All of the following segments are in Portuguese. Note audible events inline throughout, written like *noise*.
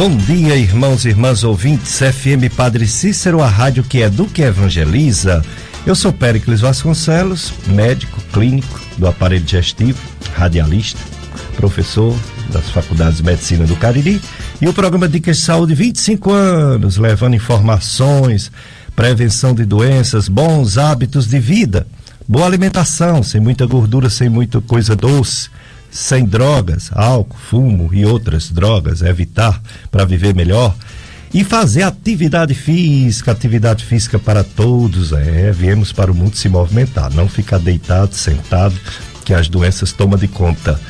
Bom dia, irmãos e irmãs ouvintes, FM Padre Cícero, a rádio que educa e evangeliza. Eu sou Péricles Vasconcelos, médico clínico do aparelho digestivo, radialista, professor das faculdades de medicina do Cariri e o programa Dicas de Saúde 25 anos, levando informações, prevenção de doenças, bons hábitos de vida, boa alimentação, sem muita gordura, sem muita coisa doce sem drogas, álcool, fumo e outras drogas, evitar para viver melhor. E fazer atividade física, atividade física para todos, é, viemos para o mundo se movimentar, não ficar deitado, sentado, que as doenças tomam de conta.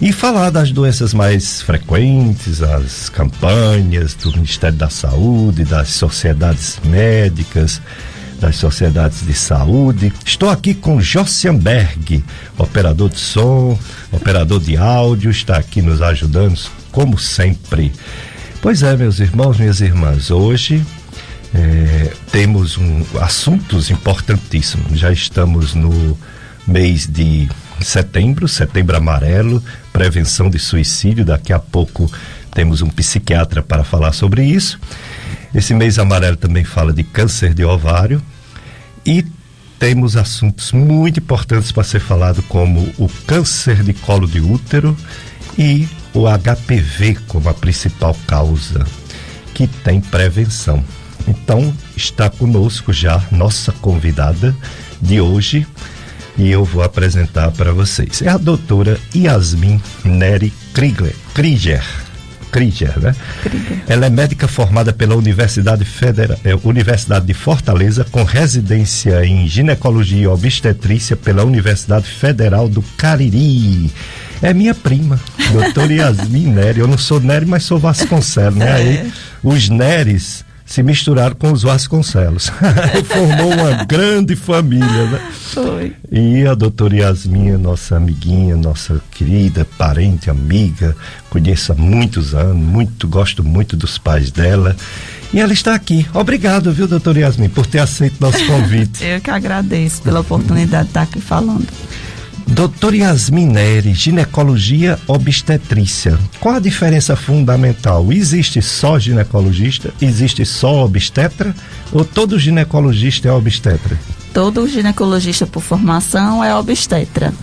E falar das doenças mais frequentes, as campanhas do Ministério da Saúde, das sociedades médicas, das sociedades de saúde. Estou aqui com Jossianberg, operador de som, operador de áudio, está aqui nos ajudando, como sempre. Pois é, meus irmãos, minhas irmãs, hoje é, temos um, assuntos importantíssimos. Já estamos no mês de setembro, setembro amarelo, prevenção de suicídio. Daqui a pouco temos um psiquiatra para falar sobre isso. Esse mês amarelo também fala de câncer de ovário e temos assuntos muito importantes para ser falado como o câncer de colo de útero e o HPV como a principal causa que tem prevenção. Então está conosco já nossa convidada de hoje e eu vou apresentar para vocês. É a doutora Yasmin Neri Krieger. Krieger né? Krieger. Ela é médica formada pela Universidade, Federa é, Universidade de Fortaleza, com residência em ginecologia e obstetrícia pela Universidade Federal do Cariri. É minha prima, doutora *laughs* Yasmin Nery. Eu não sou Nery, mas sou Vasconcelos, né? Aí, é. os Neres se misturaram com os Vasconcelos. *laughs* Formou uma grande família, né? Foi. E a doutora Yasmin, nossa amiguinha, nossa querida parente, amiga, conheço há muitos anos, muito, gosto muito dos pais dela. E ela está aqui. Obrigado, viu, doutora Yasmin, por ter aceito nosso *laughs* convite. Eu que agradeço pela oportunidade de estar aqui falando. Doutor Yasmin Neri, ginecologia obstetrícia. Qual a diferença fundamental? Existe só ginecologista? Existe só obstetra? Ou todo ginecologista é obstetra? Todo ginecologista por formação é obstetra.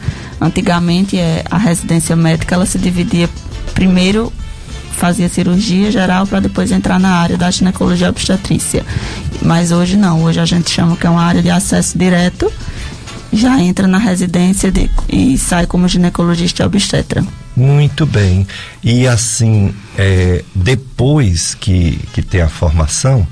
Antigamente é, a residência médica ela se dividia primeiro fazia cirurgia geral para depois entrar na área da ginecologia obstetrícia. Mas hoje não, hoje a gente chama que é uma área de acesso direto já entra na residência de, e sai como ginecologista obstetra. Muito bem. E assim, é, depois que, que tem a formação,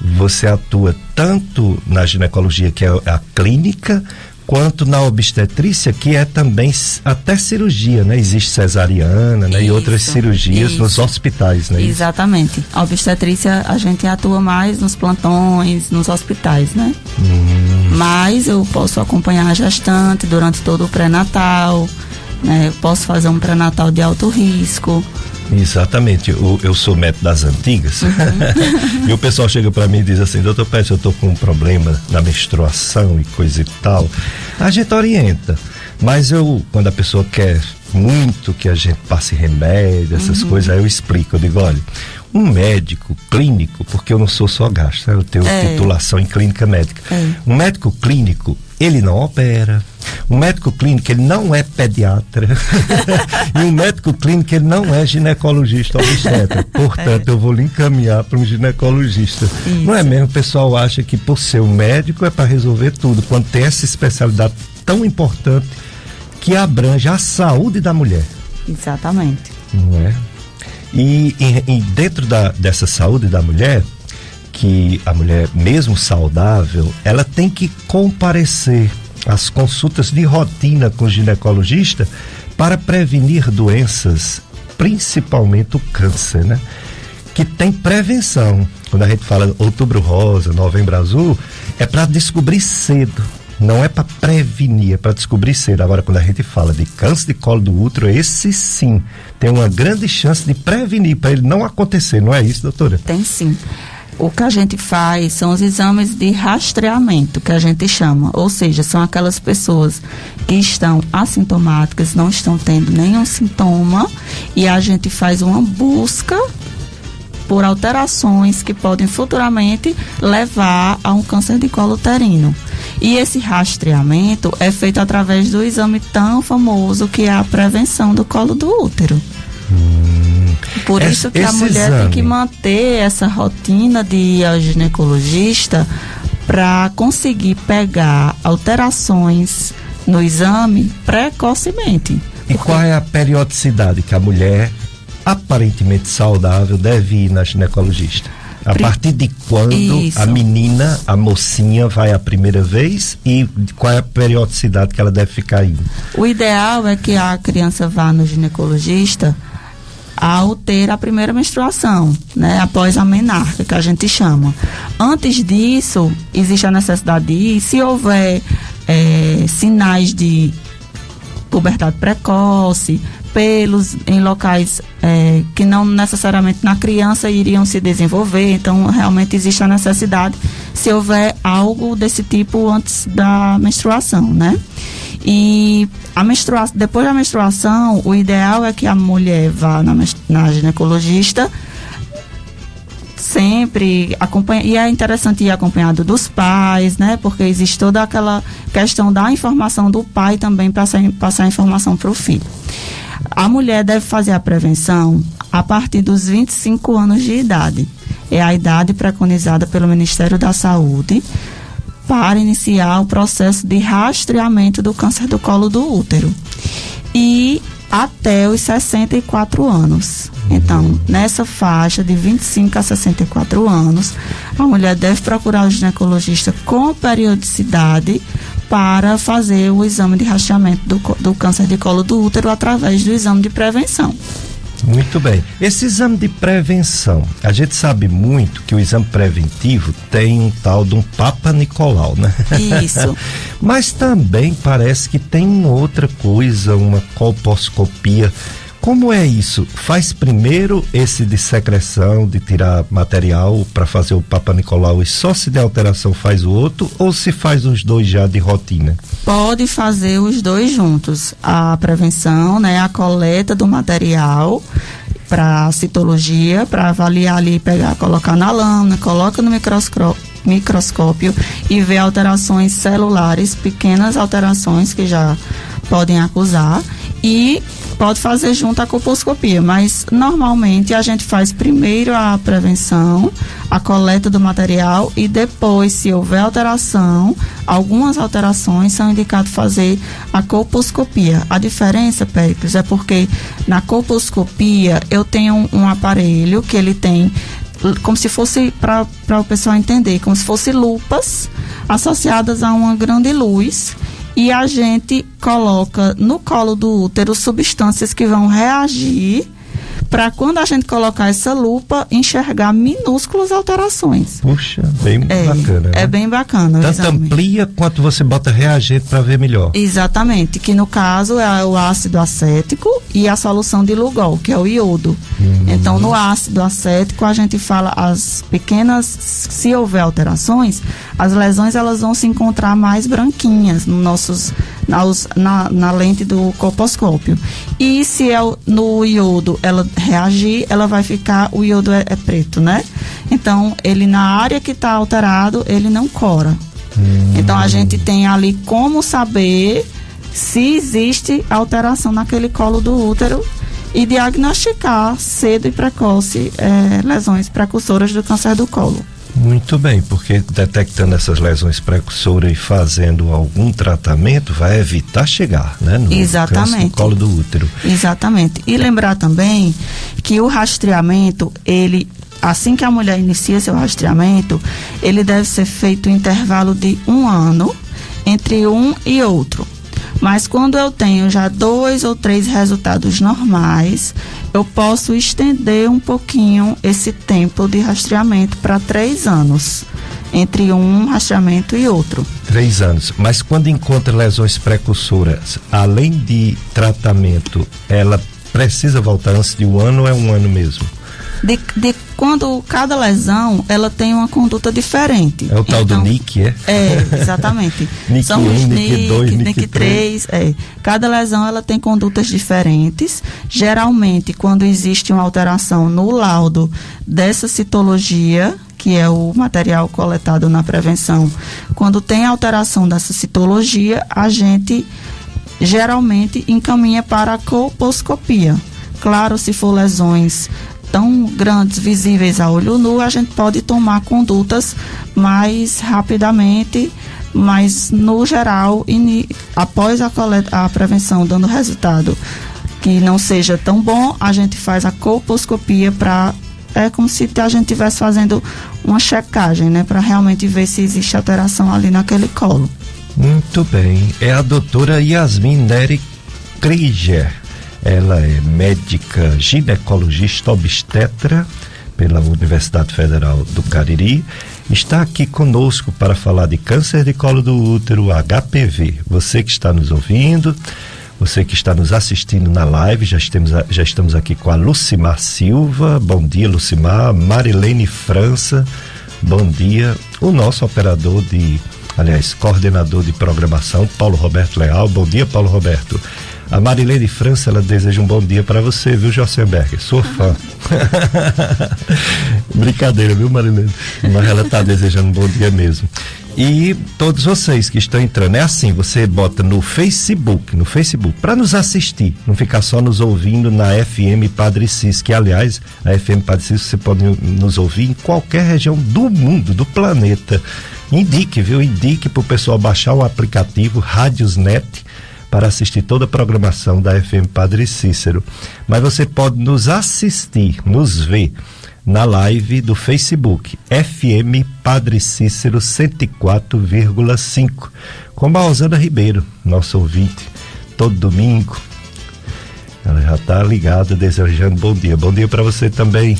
você atua tanto na ginecologia, que é a clínica, quanto na obstetrícia, que é também até cirurgia, né? Existe cesariana né? e outras cirurgias isso. nos hospitais, né? Exatamente. A obstetrícia a gente atua mais nos plantões, nos hospitais, né? Hum. Mas eu posso acompanhar a gestante durante todo o pré-natal, né? Eu posso fazer um pré-natal de alto risco. Exatamente, eu, eu sou médico das antigas uhum. *laughs* e o pessoal chega para mim e diz assim, doutor Pérez, eu tô com um problema na menstruação e coisa e tal. A gente orienta, mas eu, quando a pessoa quer muito que a gente passe remédio, essas uhum. coisas, aí eu explico, eu digo, olha, um médico clínico, porque eu não sou só gastro, eu tenho é. titulação em clínica médica. É. Um médico clínico, ele não opera. Um médico clínico, ele não é pediatra. *laughs* e um médico clínico, ele não é ginecologista obstetra. Portanto, é. eu vou lhe encaminhar para um ginecologista. Isso. Não é mesmo? O pessoal acha que por ser um médico é para resolver tudo, quando tem essa especialidade tão importante que abrange a saúde da mulher. Exatamente. Não é? E, e, e dentro da, dessa saúde da mulher, que a mulher, mesmo saudável, ela tem que comparecer às consultas de rotina com o ginecologista para prevenir doenças, principalmente o câncer, né? Que tem prevenção. Quando a gente fala outubro rosa, novembro azul, é para descobrir cedo não é para prevenir, é para descobrir cedo. Agora, quando a gente fala de câncer de colo do útero, esse sim tem uma grande chance de prevenir para ele não acontecer, não é isso, doutora? Tem sim. O que a gente faz são os exames de rastreamento, que a gente chama. Ou seja, são aquelas pessoas que estão assintomáticas, não estão tendo nenhum sintoma, e a gente faz uma busca por alterações que podem futuramente levar a um câncer de colo uterino. E esse rastreamento é feito através do exame tão famoso que é a prevenção do colo do útero. Hum. Por isso que a mulher exame. tem que manter essa rotina de ir ao ginecologista para conseguir pegar alterações no exame precocemente. E qual é a periodicidade que a mulher aparentemente saudável deve ir na ginecologista? A partir de quando Isso. a menina, a mocinha, vai a primeira vez e qual é a periodicidade que ela deve ficar indo? O ideal é que a criança vá no ginecologista ao ter a primeira menstruação, né, após a menarca, que a gente chama. Antes disso, existe a necessidade de ir, se houver é, sinais de puberdade precoce, pelos em locais é, que não necessariamente na criança iriam se desenvolver, então realmente existe a necessidade se houver algo desse tipo antes da menstruação, né? E a menstruação, depois da menstruação, o ideal é que a mulher vá na, na ginecologista sempre acompanha e é interessante ir acompanhado dos pais, né? Porque existe toda aquela questão da informação do pai também para passar a informação para o filho. A mulher deve fazer a prevenção a partir dos 25 anos de idade. É a idade preconizada pelo Ministério da Saúde para iniciar o processo de rastreamento do câncer do colo do útero. E até os 64 anos. Então, nessa faixa de 25 a 64 anos, a mulher deve procurar o ginecologista com periodicidade para fazer o exame de rastreamento do, do câncer de colo do útero através do exame de prevenção. Muito bem. Esse exame de prevenção, a gente sabe muito que o exame preventivo tem um tal de um Papa Nicolau, né? Isso. *laughs* Mas também parece que tem outra coisa, uma colposcopia como é isso? Faz primeiro esse de secreção, de tirar material para fazer o Papa Nicolau e só se der alteração faz o outro ou se faz os dois já de rotina? Pode fazer os dois juntos. A prevenção, né, a coleta do material para citologia, para avaliar ali, pegar, colocar na lâmina, coloca no microscópio microscópio e ver alterações celulares, pequenas alterações que já podem acusar e pode fazer junto à colposcopia, mas normalmente a gente faz primeiro a prevenção, a coleta do material e depois, se houver alteração, algumas alterações são indicados fazer a colposcopia. A diferença, Péricles, é porque na colposcopia eu tenho um, um aparelho que ele tem como se fosse para o pessoal entender, como se fosse lupas associadas a uma grande luz e a gente coloca no colo do útero substâncias que vão reagir para quando a gente colocar essa lupa, enxergar minúsculas alterações. Puxa, bem é, bacana. Né? É bem bacana. Tanto amplia quanto você bota reagente para ver melhor. Exatamente, que no caso é o ácido acético e a solução de Lugol, que é o iodo. Hum. Então, no ácido acético, a gente fala as pequenas, se houver alterações, as lesões elas vão se encontrar mais branquinhas nos nossos na, na, lente do colposcópio. E se é no iodo ela reagir, ela vai ficar, o iodo é, é preto, né? Então, ele na área que está alterado, ele não cora. Hum. Então, a gente tem ali como saber se existe alteração naquele colo do útero e diagnosticar cedo e precoce é, lesões precursoras do câncer do colo. Muito bem, porque detectando essas lesões precursoras e fazendo algum tratamento vai evitar chegar, né? No Exatamente. No colo do útero. Exatamente. E lembrar também que o rastreamento, ele assim que a mulher inicia seu rastreamento, ele deve ser feito em intervalo de um ano entre um e outro. Mas quando eu tenho já dois ou três resultados normais, eu posso estender um pouquinho esse tempo de rastreamento para três anos entre um rastreamento e outro. Três anos. Mas quando encontra lesões precursoras, além de tratamento, ela precisa voltar antes de um ano ou é um ano mesmo? De, de quando cada lesão ela tem uma conduta diferente. É o tal então, do NIC, é? É, *laughs* exatamente. NIC São 1, NIC 2, NIC 3. É. Cada lesão ela tem condutas diferentes. Geralmente, quando existe uma alteração no laudo dessa citologia, que é o material coletado na prevenção, quando tem alteração dessa citologia, a gente geralmente encaminha para a colposcopia. Claro, se for lesões tão grandes, visíveis a olho nu, a gente pode tomar condutas mais rapidamente, mas no geral, após a, a prevenção dando resultado que não seja tão bom, a gente faz a colposcopia para é como se a gente estivesse fazendo uma checagem, né, para realmente ver se existe alteração ali naquele colo. Muito bem. É a doutora Yasmin Neri Krieger. Ela é médica ginecologista obstetra pela Universidade Federal do Cariri. Está aqui conosco para falar de câncer de colo do útero, HPV. Você que está nos ouvindo, você que está nos assistindo na live, já estamos, já estamos aqui com a Lucimar Silva. Bom dia, Lucimar. Marilene França. Bom dia. O nosso operador de, aliás, coordenador de programação, Paulo Roberto Leal. Bom dia, Paulo Roberto. A Marilene França, ela deseja um bom dia para você, viu, Jossenberg? Sou fã. *laughs* Brincadeira, viu, Marilene? Mas ela está desejando um bom dia mesmo. E todos vocês que estão entrando, é assim, você bota no Facebook, no Facebook, para nos assistir, não ficar só nos ouvindo na FM Padre Cis, que aliás, a FM Padre Cis você pode nos ouvir em qualquer região do mundo, do planeta. Indique, viu? Indique para o pessoal baixar o aplicativo Rádiosnet para assistir toda a programação da FM Padre Cícero. Mas você pode nos assistir, nos ver na live do Facebook FM Padre Cícero 104,5 com a Osana Ribeiro, nosso ouvinte, todo domingo. Ela já está ligada, desejando bom dia. Bom dia para você também.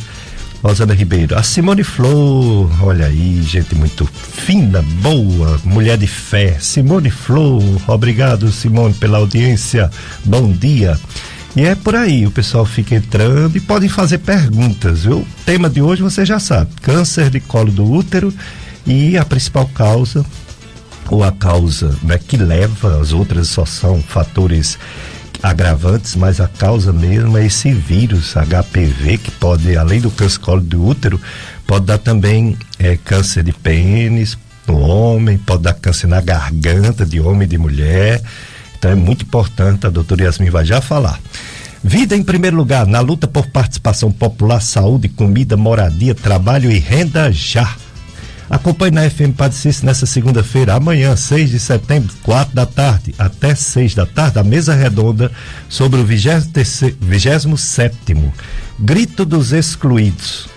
Rosana Ribeiro. A Simone Flor, olha aí, gente muito fina, boa, mulher de fé. Simone Flor, obrigado, Simone, pela audiência. Bom dia. E é por aí, o pessoal fica entrando e podem fazer perguntas, viu? O tema de hoje você já sabe: câncer de colo do útero e a principal causa, ou a causa né, que leva, as outras só são fatores agravantes, mas a causa mesmo é esse vírus HPV que pode, além do câncer do útero, pode dar também é, câncer de pênis no homem, pode dar câncer na garganta de homem e de mulher. Então é muito importante, a doutora Yasmin vai já falar. Vida em primeiro lugar, na luta por participação popular, saúde, comida, moradia, trabalho e renda já. Acompanhe na FM Padre Cícero nessa segunda-feira, amanhã, 6 de setembro, 4 da tarde, até 6 da tarde, a mesa redonda sobre o 27 Grito dos Excluídos.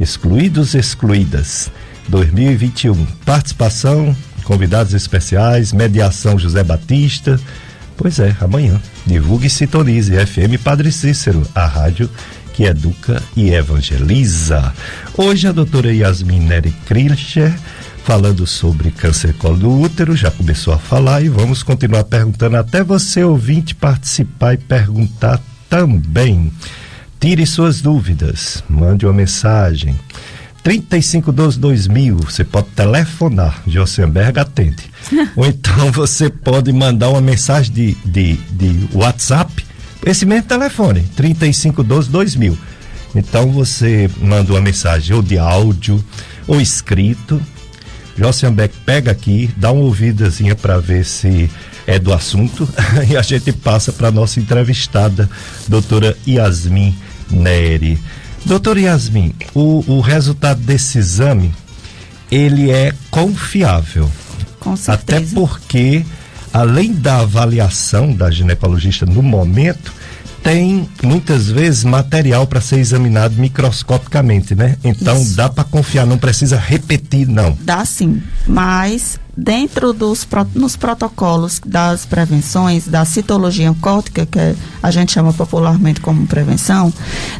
Excluídos, excluídas. 2021. Participação, convidados especiais, mediação José Batista. Pois é, amanhã. Divulgue e sintonize FM Padre Cícero, a rádio que educa e evangeliza. Hoje a doutora Yasmin Neri Krilcher falando sobre câncer colo do útero, já começou a falar e vamos continuar perguntando até você ouvinte participar e perguntar também. Tire suas dúvidas, mande uma mensagem. 3512 2000, você pode telefonar, Josenberg atende. *laughs* Ou então você pode mandar uma mensagem de, de, de WhatsApp esse mesmo telefone, 3512 2000. Então você manda uma mensagem ou de áudio ou escrito. Josiambeck pega aqui, dá uma ouvidazinha para ver se é do assunto *laughs* e a gente passa para nossa entrevistada, doutora Yasmin Neri. Doutora Yasmin, o, o resultado desse exame, ele é confiável. Com certeza. Até porque além da avaliação da ginecologista no momento, tem muitas vezes material para ser examinado microscopicamente, né? Então Isso. dá para confiar, não precisa repetir, não. Dá sim, mas dentro dos nos protocolos das prevenções da citologia oncótica, que a gente chama popularmente como prevenção,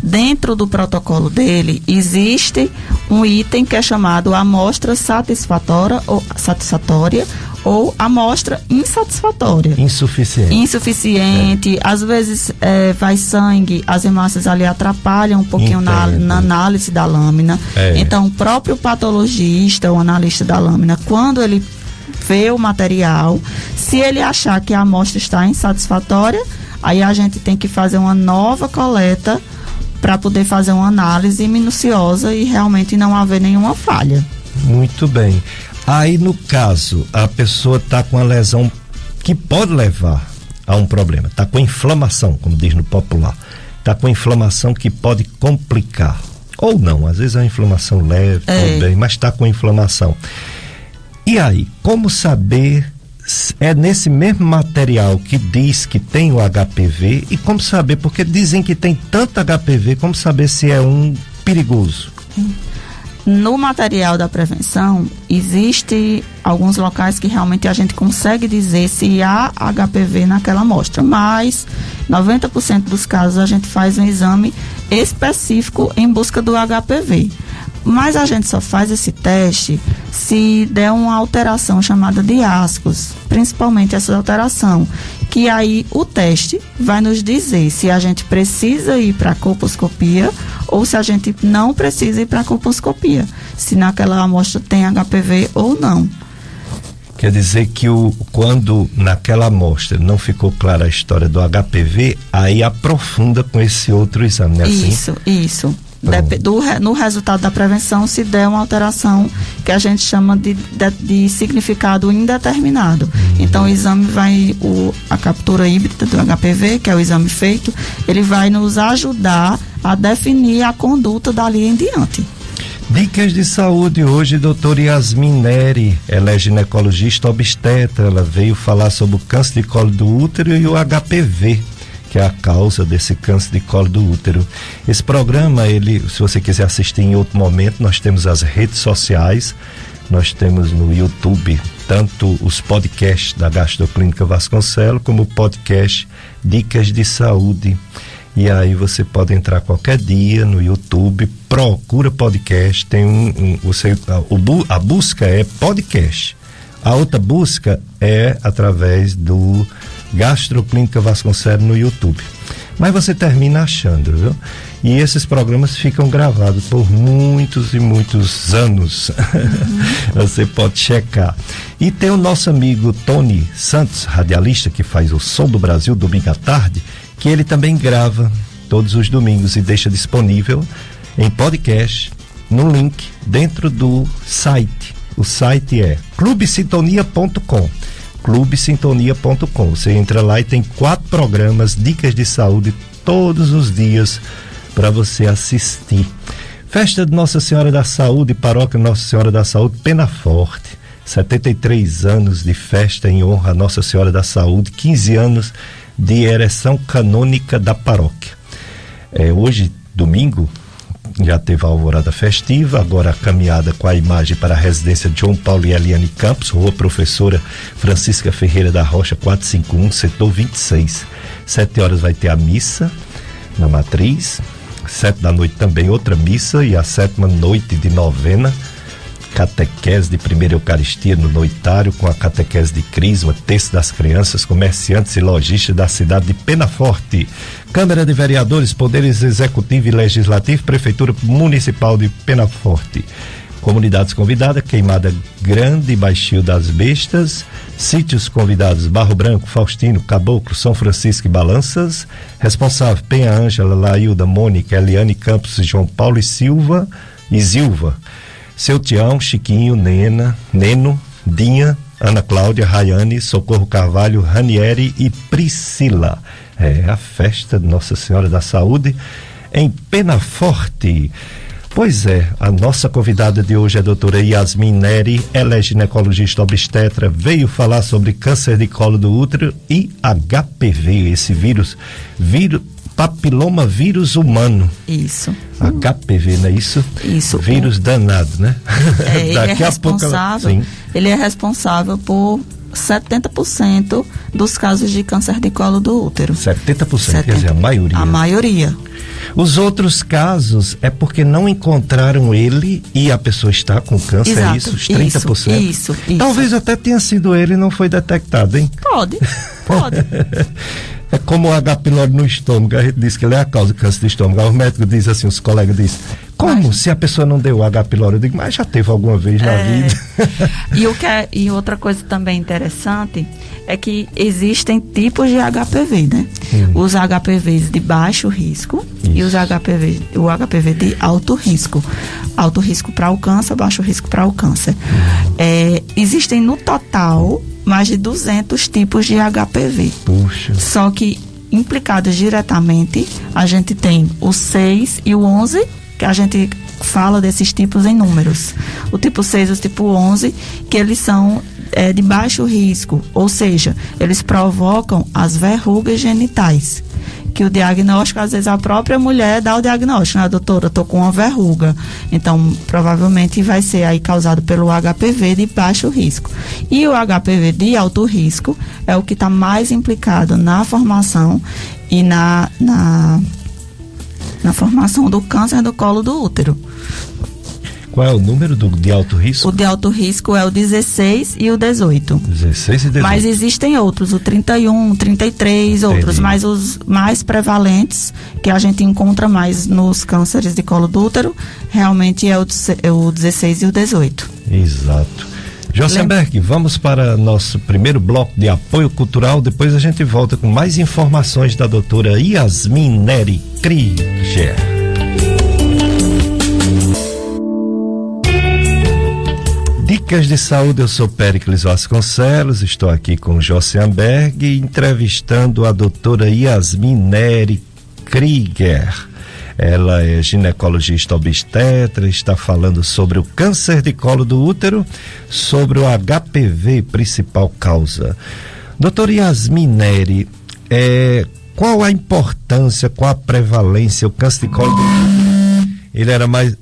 dentro do protocolo dele existe um item que é chamado amostra satisfatória ou satisfatória ou amostra insatisfatória. Insuficiente. Insuficiente. É. Às vezes é, vai sangue, as hemácias ali atrapalham um pouquinho na, na, análise da lâmina. É. Então, o próprio patologista, o analista da lâmina, quando ele vê o material, se ele achar que a amostra está insatisfatória, aí a gente tem que fazer uma nova coleta para poder fazer uma análise minuciosa e realmente não haver nenhuma falha. Muito bem. Aí, no caso, a pessoa está com a lesão que pode levar a um problema, está com inflamação, como diz no popular, está com inflamação que pode complicar. Ou não, às vezes é uma inflamação leve, é. bem, mas está com inflamação. E aí, como saber é nesse mesmo material que diz que tem o HPV e como saber, porque dizem que tem tanto HPV, como saber se é um perigoso? No material da prevenção, existe alguns locais que realmente a gente consegue dizer se há HPV naquela amostra, mas 90% dos casos a gente faz um exame específico em busca do HPV. Mas a gente só faz esse teste se der uma alteração chamada de ascos, principalmente essa alteração, que aí o teste vai nos dizer se a gente precisa ir para a colposcopia ou se a gente não precisa ir para a colposcopia, se naquela amostra tem HPV ou não. Quer dizer que o, quando naquela amostra não ficou clara a história do HPV, aí aprofunda com esse outro exame, né? Isso, assim? Isso do, no resultado da prevenção se der uma alteração que a gente chama de, de, de significado indeterminado. Então o exame vai, o, a captura híbrida do HPV, que é o exame feito, ele vai nos ajudar a definir a conduta dali em diante. Dicas de saúde hoje, doutora Yasmin Neri, ela é ginecologista obstetra, ela veio falar sobre o câncer de colo do útero e o HPV que é a causa desse câncer de colo do útero. Esse programa, ele, se você quiser assistir em outro momento, nós temos as redes sociais, nós temos no YouTube tanto os podcasts da Gastroclínica Vasconcelos como o podcast Dicas de Saúde. E aí você pode entrar qualquer dia no YouTube, procura podcast, tem um, um você, a, a busca é podcast. A outra busca é através do Gastroclínica Vasconcelos no YouTube. Mas você termina achando, viu? E esses programas ficam gravados por muitos e muitos anos. Uhum. *laughs* você pode checar. E tem o nosso amigo Tony Santos, radialista, que faz o Som do Brasil domingo à tarde, que ele também grava todos os domingos e deixa disponível em podcast no link dentro do site. O site é clubesintonia.com clubesintonia.com. Você entra lá e tem quatro programas, dicas de saúde todos os dias para você assistir. Festa de Nossa Senhora da Saúde, Paróquia Nossa Senhora da Saúde, Pena Forte. 73 anos de festa em honra a Nossa Senhora da Saúde, 15 anos de ereção canônica da paróquia. É, hoje, domingo, já teve a alvorada festiva, agora a caminhada com a imagem para a residência João Paulo e Eliane Campos, Rua Professora Francisca Ferreira da Rocha 451, setor 26. Sete horas vai ter a missa na matriz, sete da noite também outra missa e a sétima noite de novena catequese de primeira Eucaristia no noitário com a catequese de Crisma, texto das crianças, comerciantes e lojistas da cidade de Penaforte. Câmara de Vereadores, Poderes Executivo e Legislativo, Prefeitura Municipal de Penaforte. Comunidades convidadas, Queimada Grande Baixio das Bestas, sítios convidados Barro Branco, Faustino, Caboclo, São Francisco e Balanças, responsável Penha Ângela, Lailda, Mônica, Eliane Campos, João Paulo e Silva e Silva. Seu Tião, Chiquinho, Nena, Neno, Dinha, Ana Cláudia, Rayane, Socorro Carvalho, Ranieri e Priscila. É a festa de Nossa Senhora da Saúde em Penaforte. Pois é, a nossa convidada de hoje é a doutora Yasmin Neri, ela é ginecologista obstetra, veio falar sobre câncer de colo do útero e HPV, esse vírus, vírus papiloma vírus humano. Isso. HPV, não é isso? Isso. Vírus danado, né? É, *laughs* ele é responsável. Pouco, ele é responsável por 70% dos casos de câncer de colo do útero. 70%, 70%. quer dizer, a maioria. A maioria. Os outros casos é porque não encontraram ele e a pessoa está com câncer, Exato, é isso? Os 30%? Isso, isso, isso. Talvez até tenha sido ele e não foi detectado, hein? Pode, *laughs* pode. É como o H. pylori no estômago, a gente diz que ele é a causa do câncer do estômago. Os médicos dizem assim, os colegas dizem, como mas, se a pessoa não deu H. pylori? Eu digo, mas já teve alguma vez na é, vida. *laughs* e, o que é, e outra coisa também interessante é que existem tipos de HPV, né? Hum. Os HPVs de baixo risco Isso. e os HPV, o HPV de alto risco. Alto risco para o câncer, baixo risco para o câncer. Hum. É, existem no total mais de 200 tipos de HPV. Puxa. Só que implicados diretamente, a gente tem o 6 e o 11, que a gente fala desses tipos em números. O tipo 6 e o tipo 11, que eles são é, de baixo risco, ou seja, eles provocam as verrugas genitais que o diagnóstico, às vezes a própria mulher dá o diagnóstico, né, doutora, tô com uma verruga. Então, provavelmente vai ser aí causado pelo HPV de baixo risco. E o HPV de alto risco é o que está mais implicado na formação e na, na, na formação do câncer do colo do útero. Qual é o número do, de alto risco? O de alto risco é o 16 e o 18. 16 e 18. Mas existem outros, o 31, 33, Entendi. outros, mas os mais prevalentes, que a gente encontra mais nos cânceres de colo do útero, realmente é o, é o 16 e o 18. Exato. Josenberg, vamos para nosso primeiro bloco de apoio cultural. Depois a gente volta com mais informações da doutora Yasmin Neri Krieger. Dicas de Saúde, eu sou Péricles Vasconcelos, estou aqui com Jossenberg, entrevistando a doutora Yasmin Neri Krieger. Ela é ginecologista obstetra, está falando sobre o câncer de colo do útero, sobre o HPV, principal causa. Doutora Yasmin Neri, é, qual a importância, qual a prevalência, o câncer de colo do útero? Ele era mais.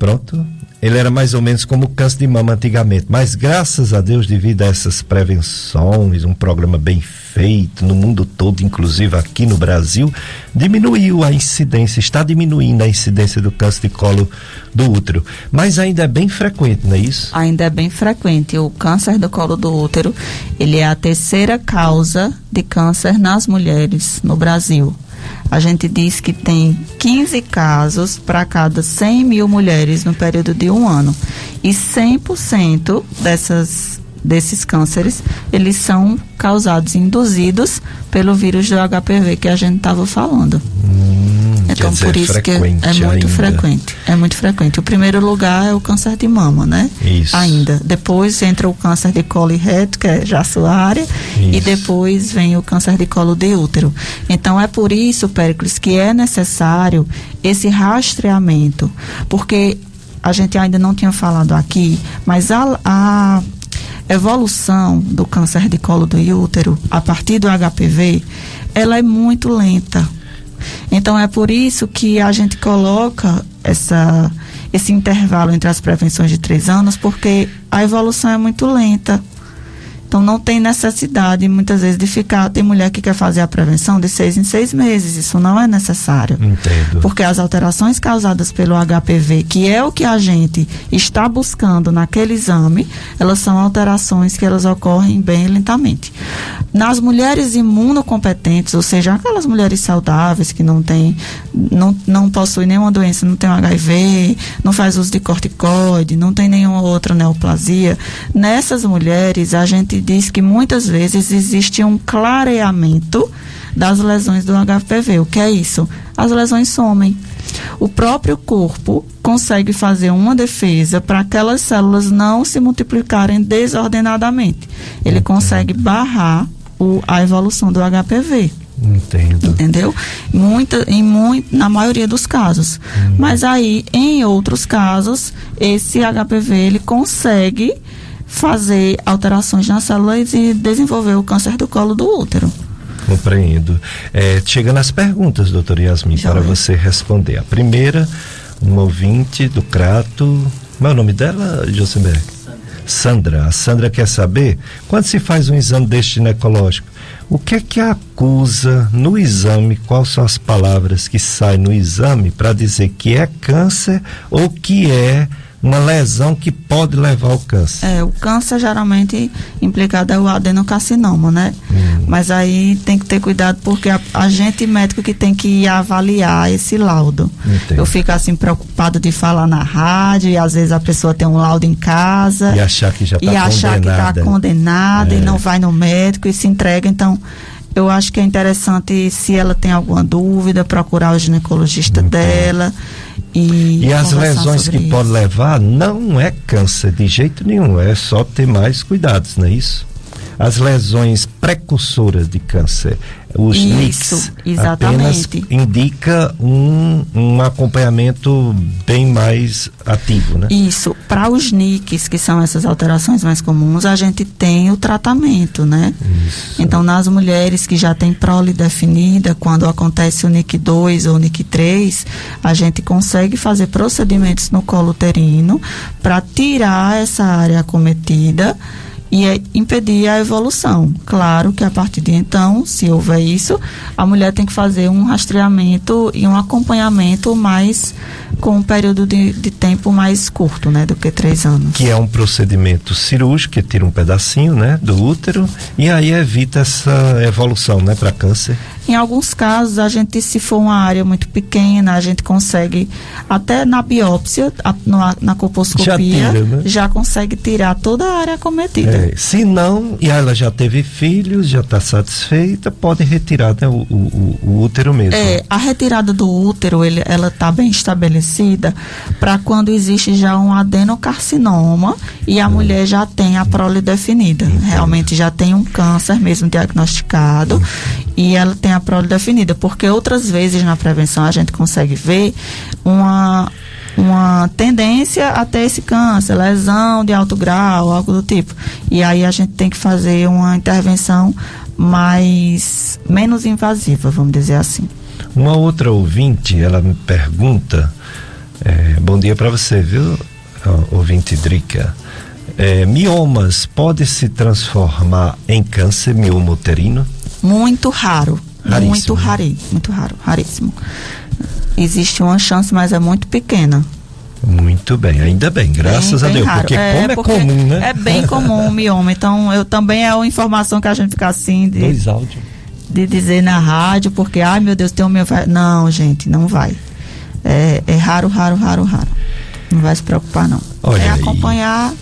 Pronto? ele era mais ou menos como o câncer de mama antigamente. Mas graças a Deus, devido a essas prevenções, um programa bem feito no mundo todo, inclusive aqui no Brasil, diminuiu a incidência, está diminuindo a incidência do câncer de colo do útero. Mas ainda é bem frequente, não é isso? Ainda é bem frequente. O câncer do colo do útero, ele é a terceira causa de câncer nas mulheres no Brasil. A gente diz que tem 15 casos para cada 100 mil mulheres no período de um ano. E 100% dessas, desses cânceres, eles são causados, induzidos pelo vírus do HPV que a gente estava falando. Hum. Então, dizer, por isso que é muito ainda. frequente. É muito frequente. O primeiro lugar é o câncer de mama, né? Isso. Ainda. Depois entra o câncer de colo e reto, que é já a sua área. Isso. E depois vem o câncer de colo de útero. Então, é por isso, Péricles, que é necessário esse rastreamento. Porque a gente ainda não tinha falado aqui, mas a, a evolução do câncer de colo do útero a partir do HPV, ela é muito lenta então é por isso que a gente coloca essa, esse intervalo entre as prevenções de três anos, porque a evolução é muito lenta. Então não tem necessidade muitas vezes de ficar. Tem mulher que quer fazer a prevenção de seis em seis meses. Isso não é necessário. Entendo. Porque as alterações causadas pelo HPV, que é o que a gente está buscando naquele exame, elas são alterações que elas ocorrem bem lentamente. Nas mulheres imunocompetentes, ou seja, aquelas mulheres saudáveis que não têm, não, não possuem nenhuma doença, não tem HIV, não faz uso de corticoide, não tem nenhuma outra neoplasia, nessas mulheres a gente diz que muitas vezes existe um clareamento das lesões do HPV. O que é isso? As lesões somem. O próprio corpo consegue fazer uma defesa para aquelas células não se multiplicarem desordenadamente. Ele consegue barrar o, a evolução do HPV. Entendo. Entendeu? Muita, em muito, na maioria dos casos. Hum. Mas aí, em outros casos, esse HPV ele consegue fazer alterações nas células e desenvolver o câncer do colo do útero. Compreendo. É, chega nas perguntas, doutora Yasmin, Já para é. você responder. A primeira, um ouvinte do Crato. Qual é o nome dela, Josenberg? Sandra. Sandra. A Sandra quer saber, quando se faz um exame deste ginecológico, o que é que acusa no exame, quais são as palavras que saem no exame para dizer que é câncer ou que é uma lesão que pode levar ao câncer. É, o câncer geralmente implicado é o adenocarcinoma, né? Hum. Mas aí tem que ter cuidado porque a, a gente médico que tem que avaliar esse laudo. Entendi. Eu fico assim preocupado de falar na rádio e às vezes a pessoa tem um laudo em casa e achar que já está condenada. E achar que está condenada é. e não vai no médico e se entrega, então eu acho que é interessante, se ela tem alguma dúvida, procurar o ginecologista dela. E, e as lesões que isso. pode levar não é câncer de jeito nenhum, é só ter mais cuidados, não é isso? As lesões precursoras de câncer os Isso, NICs apenas indica um, um acompanhamento bem mais ativo, né? Isso. Para os NICs, que são essas alterações mais comuns, a gente tem o tratamento, né? Isso. Então, nas mulheres que já têm prole definida, quando acontece o NIC 2 ou NIC 3, a gente consegue fazer procedimentos no colo uterino para tirar essa área acometida e é impedir a evolução. Claro que a partir de então, se houver isso, a mulher tem que fazer um rastreamento e um acompanhamento mais com um período de, de tempo mais curto, né, do que três anos. Que é um procedimento cirúrgico que tira um pedacinho, né, do útero e aí evita essa evolução, né, para câncer. Em alguns casos, a gente, se for uma área muito pequena, a gente consegue, até na biópsia, a, na, na colposcopia, já, tira, né? já, consegue tirar toda a área acometida. É, se não, e ela já teve filhos, já está satisfeita, pode retirar né, o, o, o, útero mesmo. É, a retirada do útero, ele, ela está bem estabelecida para quando existe já um adenocarcinoma e a hum. mulher já tem a prole definida. Entendo. Realmente já tem um câncer mesmo diagnosticado hum. e ela tem a prole definida, porque outras vezes na prevenção a gente consegue ver uma uma tendência a ter esse câncer, lesão de alto grau, algo do tipo. E aí a gente tem que fazer uma intervenção mais menos invasiva, vamos dizer assim. Uma outra ouvinte, ela me pergunta, é, bom dia para você, viu, ouvinte Drica. É, miomas pode se transformar em câncer mioma uterino? Muito raro. Raríssimo. Muito raro, muito raro, raríssimo. Existe uma chance, mas é muito pequena. Muito bem, ainda bem, graças bem, a Deus. Raro. Porque é, como é porque comum, né? É bem comum o mioma. Então, eu também é uma informação que a gente fica assim de. Dois áudios. De dizer na rádio, porque, ai meu Deus, tem um mioma. Não, gente, não vai. É, é raro, raro, raro, raro. Não vai se preocupar, não. Olha é acompanhar.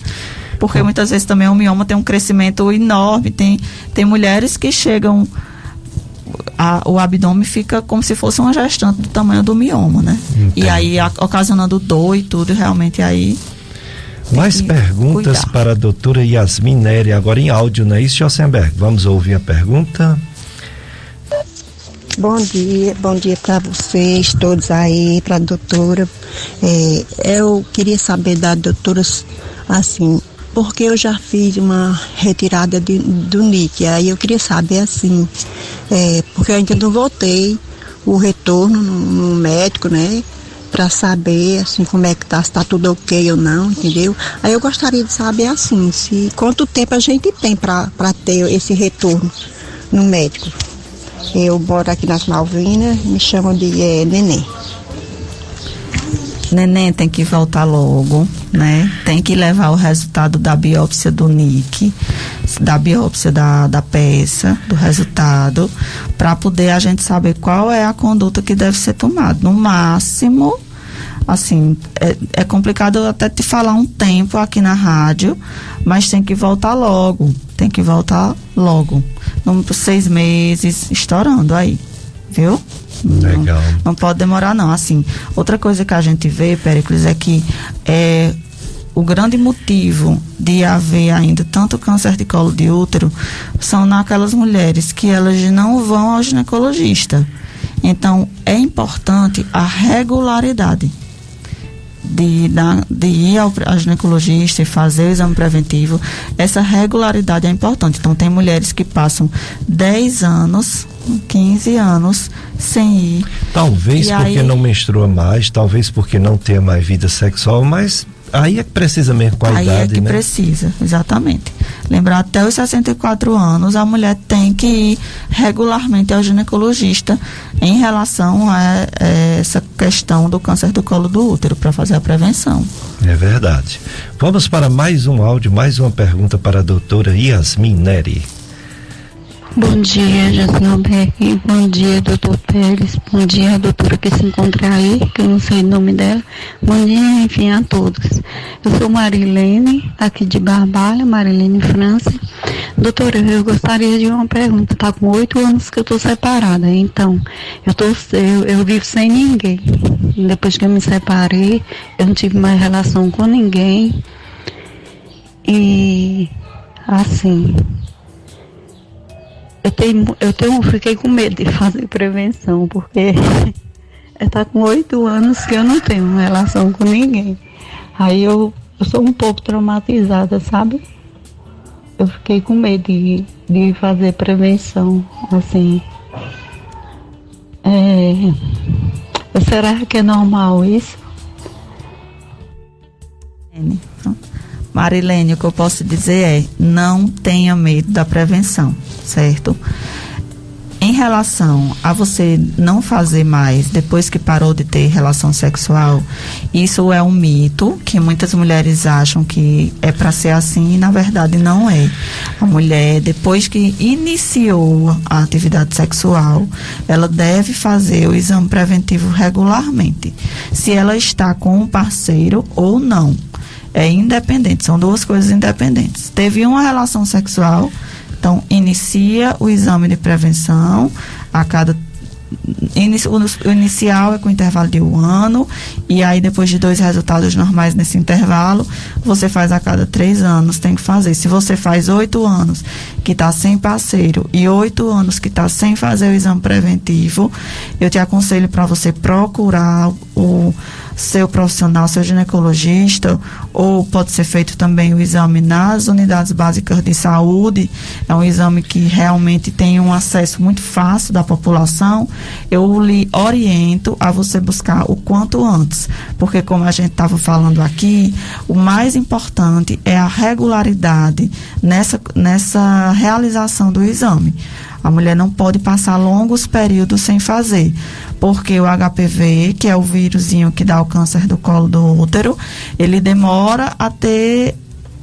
Porque muitas vezes também o mioma tem um crescimento enorme. Tem, tem mulheres que chegam a, o abdômen fica como se fosse uma gestante do tamanho do mioma, né? Entendi. E aí a, ocasionando dor e tudo, realmente aí. Mais perguntas cuidar. para a doutora Yasmin Neri, agora em áudio, não é isso, Josenberg? Vamos ouvir a pergunta. Bom dia, bom dia para vocês todos aí, para a doutora. É, eu queria saber da doutora, assim, porque eu já fiz uma retirada de, do NIC, aí eu queria saber assim, é, porque eu ainda não voltei o retorno no, no médico, né? Para saber assim como é que tá, se tá tudo ok ou não, entendeu? Aí eu gostaria de saber assim, se quanto tempo a gente tem para ter esse retorno no médico. Eu moro aqui nas Malvinas, me chamam de é, Neném neném tem que voltar logo, né? Tem que levar o resultado da biópsia do NIC, da biópsia da, da peça, do resultado, para poder a gente saber qual é a conduta que deve ser tomada. No máximo, assim, é, é complicado até te falar um tempo aqui na rádio, mas tem que voltar logo, tem que voltar logo. Não, seis meses, estourando aí, viu? Legal. Não, não, pode demorar, não. Assim, outra coisa que a gente vê, Pericles, é que é, o grande motivo de haver ainda tanto câncer de colo de útero são naquelas mulheres que elas não vão ao ginecologista. Então, é importante a regularidade de, de ir ao, ao ginecologista e fazer o exame preventivo. Essa regularidade é importante. Então, tem mulheres que passam 10 anos 15 anos sem ir. Talvez e porque aí... não menstrua mais, talvez porque não tenha mais vida sexual, mas aí é que precisa mesmo com a aí é idade, é que né? precisa, exatamente. Lembrar até os 64 anos a mulher tem que ir regularmente ao ginecologista em relação a, a essa questão do câncer do colo do útero para fazer a prevenção. É verdade. Vamos para mais um áudio, mais uma pergunta para a doutora Yasmin Neri. Bom dia, Jasmine Beck. Bom dia, doutor Pérez. Bom dia, doutora que se encontra aí, que eu não sei o nome dela. Bom dia, enfim, a todos. Eu sou Marilene, aqui de Barbalha, Marilene França. Doutora, eu gostaria de uma pergunta. Tá com oito anos que eu tô separada, então eu tô eu, eu vivo sem ninguém. Depois que eu me separei, eu não tive mais relação com ninguém. E assim, eu tenho, eu tenho, fiquei com medo de fazer prevenção, porque *laughs* está com oito anos que eu não tenho relação com ninguém. Aí eu, eu sou um pouco traumatizada, sabe? Eu fiquei com medo de, de fazer prevenção, assim. É, será que é normal isso? Marilene, o que eu posso dizer é: não tenha medo da prevenção, certo? Em relação a você não fazer mais depois que parou de ter relação sexual, isso é um mito que muitas mulheres acham que é para ser assim e na verdade não é. A mulher, depois que iniciou a atividade sexual, ela deve fazer o exame preventivo regularmente, se ela está com um parceiro ou não é independente, são duas coisas independentes. Teve uma relação sexual, então inicia o exame de prevenção a cada o inicial é com intervalo de um ano e aí depois de dois resultados normais nesse intervalo você faz a cada três anos tem que fazer se você faz oito anos que está sem parceiro e oito anos que está sem fazer o exame preventivo eu te aconselho para você procurar o seu profissional, seu ginecologista, ou pode ser feito também o exame nas unidades básicas de saúde. É um exame que realmente tem um acesso muito fácil da população. Eu lhe oriento a você buscar o quanto antes, porque como a gente estava falando aqui, o mais importante é a regularidade nessa, nessa realização do exame. A mulher não pode passar longos períodos sem fazer, porque o HPV, que é o vírusinho que dá o câncer do colo do útero, ele demora a ter,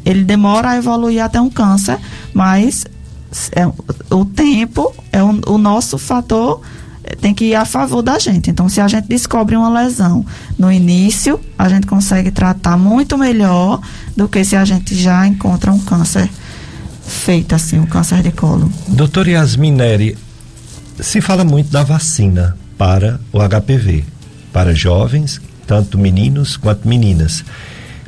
ele demora a evoluir até um câncer, mas é, o tempo é o, o nosso fator tem que ir a favor da gente. Então, se a gente descobre uma lesão no início, a gente consegue tratar muito melhor do que se a gente já encontra um câncer feito assim, um câncer de colo. Doutor Yasmin Neri, se fala muito da vacina para o HPV, para jovens, tanto meninos quanto meninas.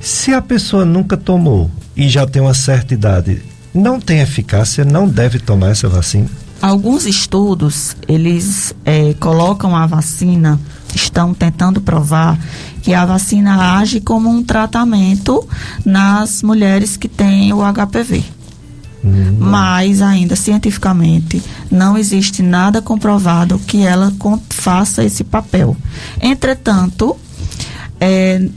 Se a pessoa nunca tomou e já tem uma certa idade, não tem eficácia, não deve tomar essa vacina? Alguns estudos, eles é, colocam a vacina, estão tentando provar que a vacina age como um tratamento nas mulheres que têm o HPV. Uhum. Mas ainda cientificamente não existe nada comprovado que ela faça esse papel. Entretanto, é,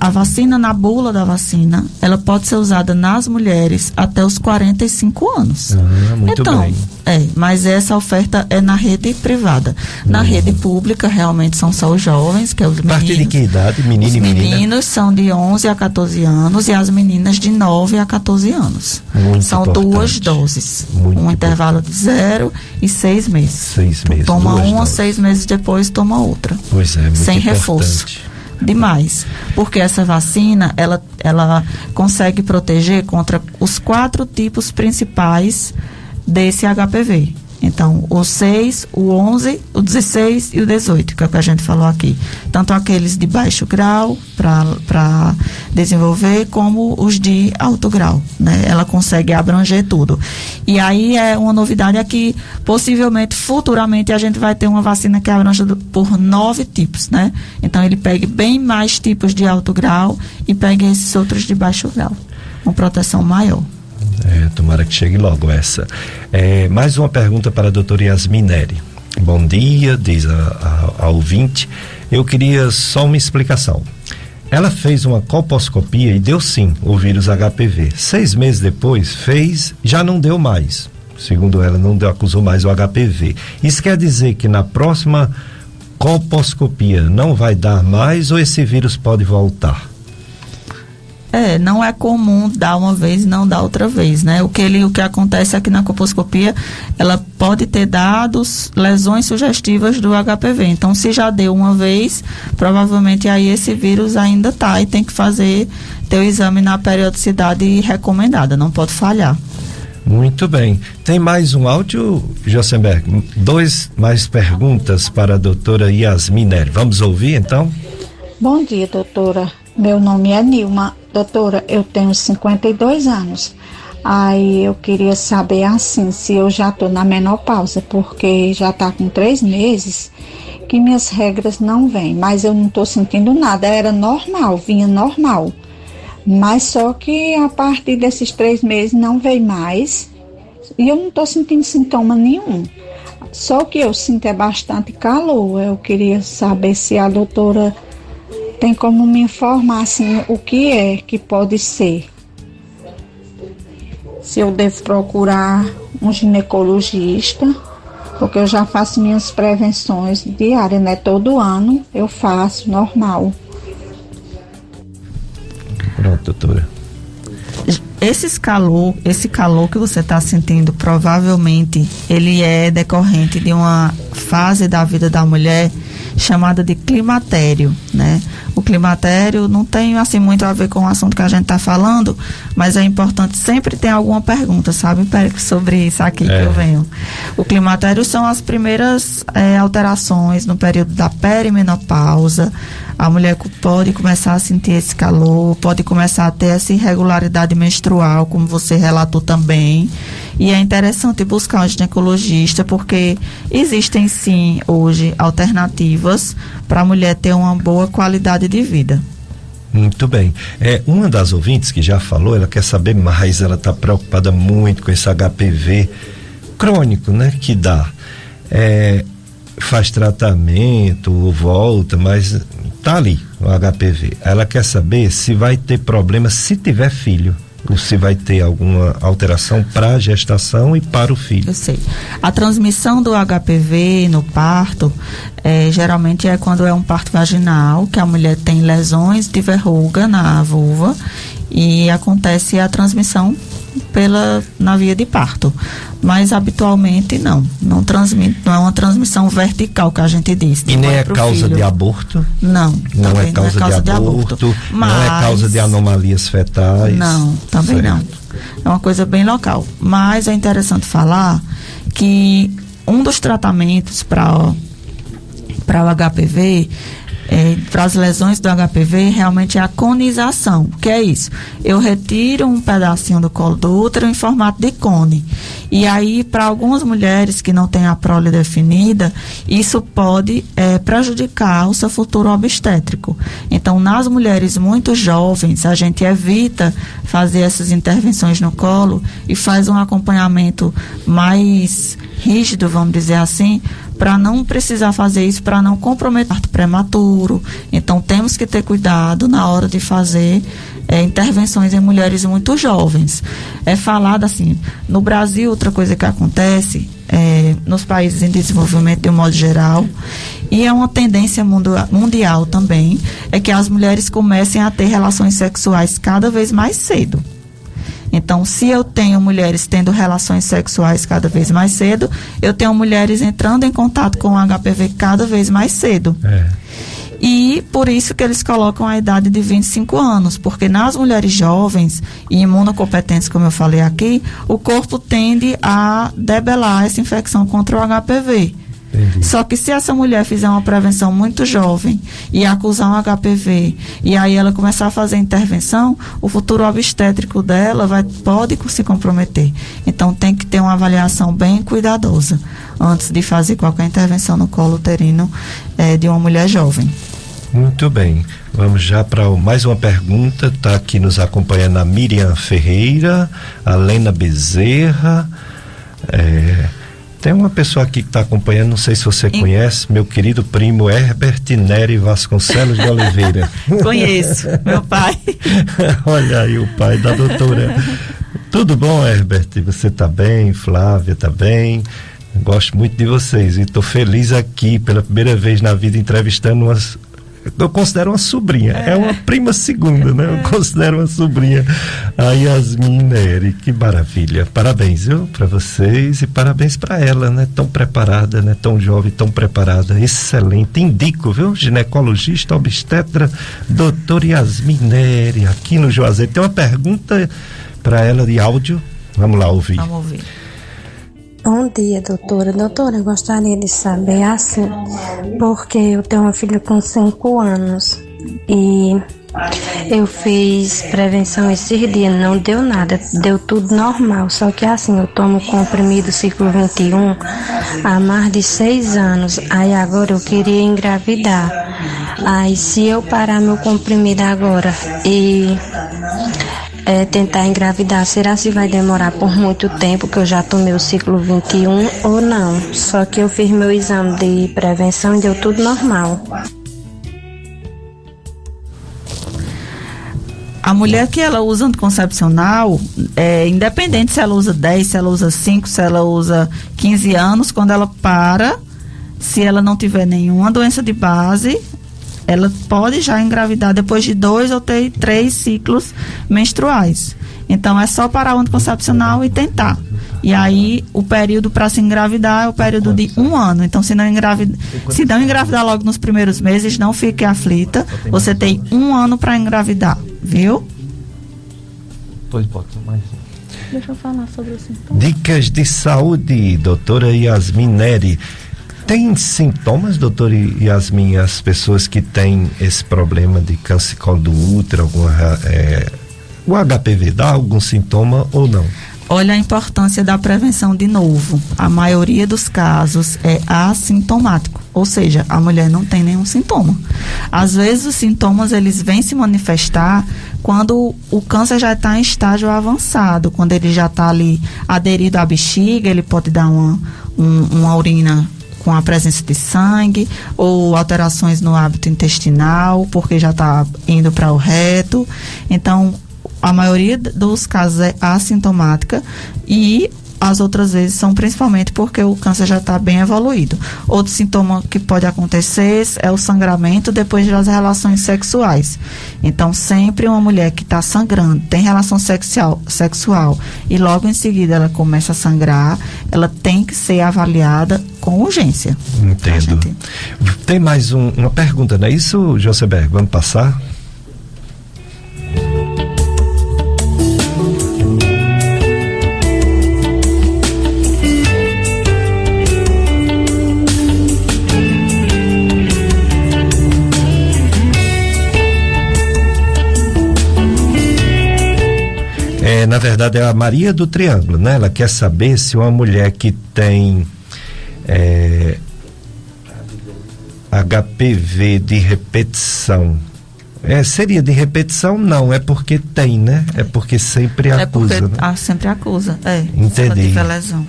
a vacina na bula da vacina, ela pode ser usada nas mulheres até os 45 anos. Ah, muito então, bem. é, mas essa oferta é na rede privada. Na uhum. rede pública, realmente são só os jovens, que é os meninos. A partir de que idade, menino e menina? Os meninos são de 11 a 14 anos e as meninas de 9 a 14 anos. Muito são importante. duas doses. Muito um importante. intervalo de zero e seis meses. Seis meses. Toma uma, doses. seis meses depois toma outra. Pois é, muito sem importante. reforço demais, porque essa vacina ela, ela consegue proteger contra os quatro tipos principais desse HPV. Então, o 6, o 11, o 16 e o 18, que é o que a gente falou aqui. Tanto aqueles de baixo grau para desenvolver, como os de alto grau. Né? Ela consegue abranger tudo. E aí é uma novidade é que possivelmente, futuramente, a gente vai ter uma vacina que abranja por nove tipos. Né? Então, ele pegue bem mais tipos de alto grau e pegue esses outros de baixo grau. Uma proteção maior. É, tomara que chegue logo essa. É, mais uma pergunta para a doutora Yasmin Neri. Bom dia, diz a, a, a ouvinte. Eu queria só uma explicação. ela fez uma colposcopia e deu sim o vírus HPV. Seis meses depois, fez, já não deu mais. Segundo ela, não deu, acusou mais o HPV. Isso quer dizer que na próxima colposcopia não vai dar mais ou esse vírus pode voltar? É, não é comum dar uma vez e não dar outra vez, né? O que, ele, o que acontece aqui na coposcopia, ela pode ter dados, lesões sugestivas do HPV. Então, se já deu uma vez, provavelmente aí esse vírus ainda tá e tem que fazer teu exame na periodicidade recomendada, não pode falhar. Muito bem. Tem mais um áudio, Josenberg? Dois mais perguntas para a doutora Yasmin Neri. Vamos ouvir então? Bom dia, doutora. Meu nome é Nilma. Doutora, eu tenho 52 anos. Aí eu queria saber assim, se eu já estou na menopausa, porque já está com três meses que minhas regras não vêm, mas eu não estou sentindo nada. Era normal, vinha normal. Mas só que a partir desses três meses não veio mais e eu não estou sentindo sintoma nenhum. Só o que eu sinto é bastante calor. Eu queria saber se a doutora tem como me informar assim o que é que pode ser? Se eu devo procurar um ginecologista, porque eu já faço minhas prevenções diárias, né? Todo ano eu faço normal. Pronto, doutora. Esse calor, esse calor que você está sentindo, provavelmente ele é decorrente de uma fase da vida da mulher chamada de climatério, né? Climatério não tem assim muito a ver com o assunto que a gente está falando, mas é importante sempre ter alguma pergunta, sabe, Périco, sobre isso aqui é. que eu venho. O climatério são as primeiras é, alterações no período da perimenopausa. A mulher pode começar a sentir esse calor, pode começar a ter essa irregularidade menstrual, como você relatou também. E é interessante buscar um ginecologista, porque existem sim hoje alternativas para a mulher ter uma boa qualidade de vida. Muito bem. É, uma das ouvintes que já falou, ela quer saber mais, ela está preocupada muito com esse HPV crônico, né? Que dá. É, faz tratamento, volta, mas tá ali o HPV. Ela quer saber se vai ter problema se tiver filho se vai ter alguma alteração para a gestação e para o filho. Eu sei. A transmissão do HPV no parto, é, geralmente é quando é um parto vaginal, que a mulher tem lesões de verruga na vulva e acontece a transmissão pela na via de parto, mas habitualmente não, não transmite, não é uma transmissão vertical que a gente diz. E nem é causa filho. de aborto? Não, não é causa, não é causa de, de, aborto, aborto mas, não é causa de anomalias fetais. Não, também certo. não. É uma coisa bem local, mas é interessante falar que um dos tratamentos para para o HPV é, para as lesões do HPV realmente é a conização. Que é isso? Eu retiro um pedacinho do colo do útero em formato de cone. E aí, para algumas mulheres que não têm a prole definida, isso pode é, prejudicar o seu futuro obstétrico. Então, nas mulheres muito jovens, a gente evita fazer essas intervenções no colo e faz um acompanhamento mais rígido, vamos dizer assim, para não precisar fazer isso, para não comprometer parto prematuro. Então temos que ter cuidado na hora de fazer é, intervenções em mulheres muito jovens. É falado assim, no Brasil outra coisa que acontece é, nos países em desenvolvimento de um modo geral e é uma tendência mundial também é que as mulheres comecem a ter relações sexuais cada vez mais cedo. Então, se eu tenho mulheres tendo relações sexuais cada vez mais cedo, eu tenho mulheres entrando em contato com o HPV cada vez mais cedo. É. E por isso que eles colocam a idade de 25 anos, porque nas mulheres jovens e imunocompetentes, como eu falei aqui, o corpo tende a debelar essa infecção contra o HPV. Entendi. Só que se essa mulher fizer uma prevenção muito jovem e acusar um HPV e aí ela começar a fazer intervenção, o futuro obstétrico dela vai, pode se comprometer. Então tem que ter uma avaliação bem cuidadosa antes de fazer qualquer intervenção no colo uterino é, de uma mulher jovem. Muito bem. Vamos já para mais uma pergunta. Está aqui nos acompanhando a Miriam Ferreira, a Lena Bezerra. É, Tem uma pessoa aqui que está acompanhando, não sei se você conhece, meu querido primo Herbert Neri Vasconcelos de Oliveira. *laughs* Conheço, meu pai. *laughs* Olha aí o pai da doutora. Tudo bom, Herbert? Você está bem? Flávia está bem? Gosto muito de vocês e estou feliz aqui pela primeira vez na vida entrevistando umas, eu considero uma sobrinha. É, é uma prima segunda, né? Eu considero uma sobrinha. A Yasmin Neri, que maravilha. Parabéns, viu, para vocês e parabéns para ela, né? Tão preparada, né? Tão jovem, tão preparada. Excelente. Indico, viu? Ginecologista, obstetra, doutor Yasmin Neri, aqui no Juazeiro. Tem uma pergunta para ela de áudio. Vamos lá ouvir. Vamos ouvir. Bom dia, doutora. Doutora, gostaria de saber assim, porque eu tenho uma filha com 5 anos e eu fiz prevenção esses dias, não deu nada, deu tudo normal. Só que assim, eu tomo comprimido ciclo 21 há mais de seis anos. Aí agora eu queria engravidar. Aí se eu parar meu comprimido agora e é, tentar engravidar, será se vai demorar por muito tempo, que eu já tomei o ciclo 21 ou não? Só que eu fiz meu exame de prevenção e deu tudo normal. A mulher que ela usa anticoncepcional, é, independente se ela usa 10, se ela usa 5, se ela usa 15 anos, quando ela para, se ela não tiver nenhuma doença de base, ela pode já engravidar depois de dois ou três ciclos menstruais. Então é só parar o anticoncepcional e tentar. E aí o período para se engravidar é o período de um ano. Então se não engravidar, se não engravidar logo nos primeiros meses, não fique aflita. Você tem um ano para engravidar, viu? Pois bota mais Deixa eu falar sobre o sintoma. Dicas de saúde, doutora Yasmin Neri. Tem sintomas, doutor Yasmin, as pessoas que têm esse problema de câncer colo do útero, alguma, é, o HPV dá algum sintoma ou não? Olha a importância da prevenção de novo. A maioria dos casos é assintomático, ou seja, a mulher não tem nenhum sintoma. Às vezes os sintomas eles vêm se manifestar quando o câncer já está em estágio avançado, quando ele já está ali aderido à bexiga, ele pode dar uma, um, uma urina com a presença de sangue ou alterações no hábito intestinal, porque já está indo para o reto. Então, a maioria dos casos é assintomática e as outras vezes são principalmente porque o câncer já está bem evoluído. Outro sintoma que pode acontecer é o sangramento depois das relações sexuais. Então, sempre uma mulher que está sangrando, tem relação sexual, sexual e logo em seguida ela começa a sangrar, ela tem que ser avaliada com urgência. Entendo. Tem mais um, uma pergunta, não é isso, Joseberg? Vamos passar? Na verdade é a Maria do Triângulo, né? Ela quer saber se uma mulher que tem é, HPV de repetição é, seria de repetição? Não, é porque tem, né? É porque sempre acusa. É porque né? ah, sempre acusa, é. Entendi. lesão.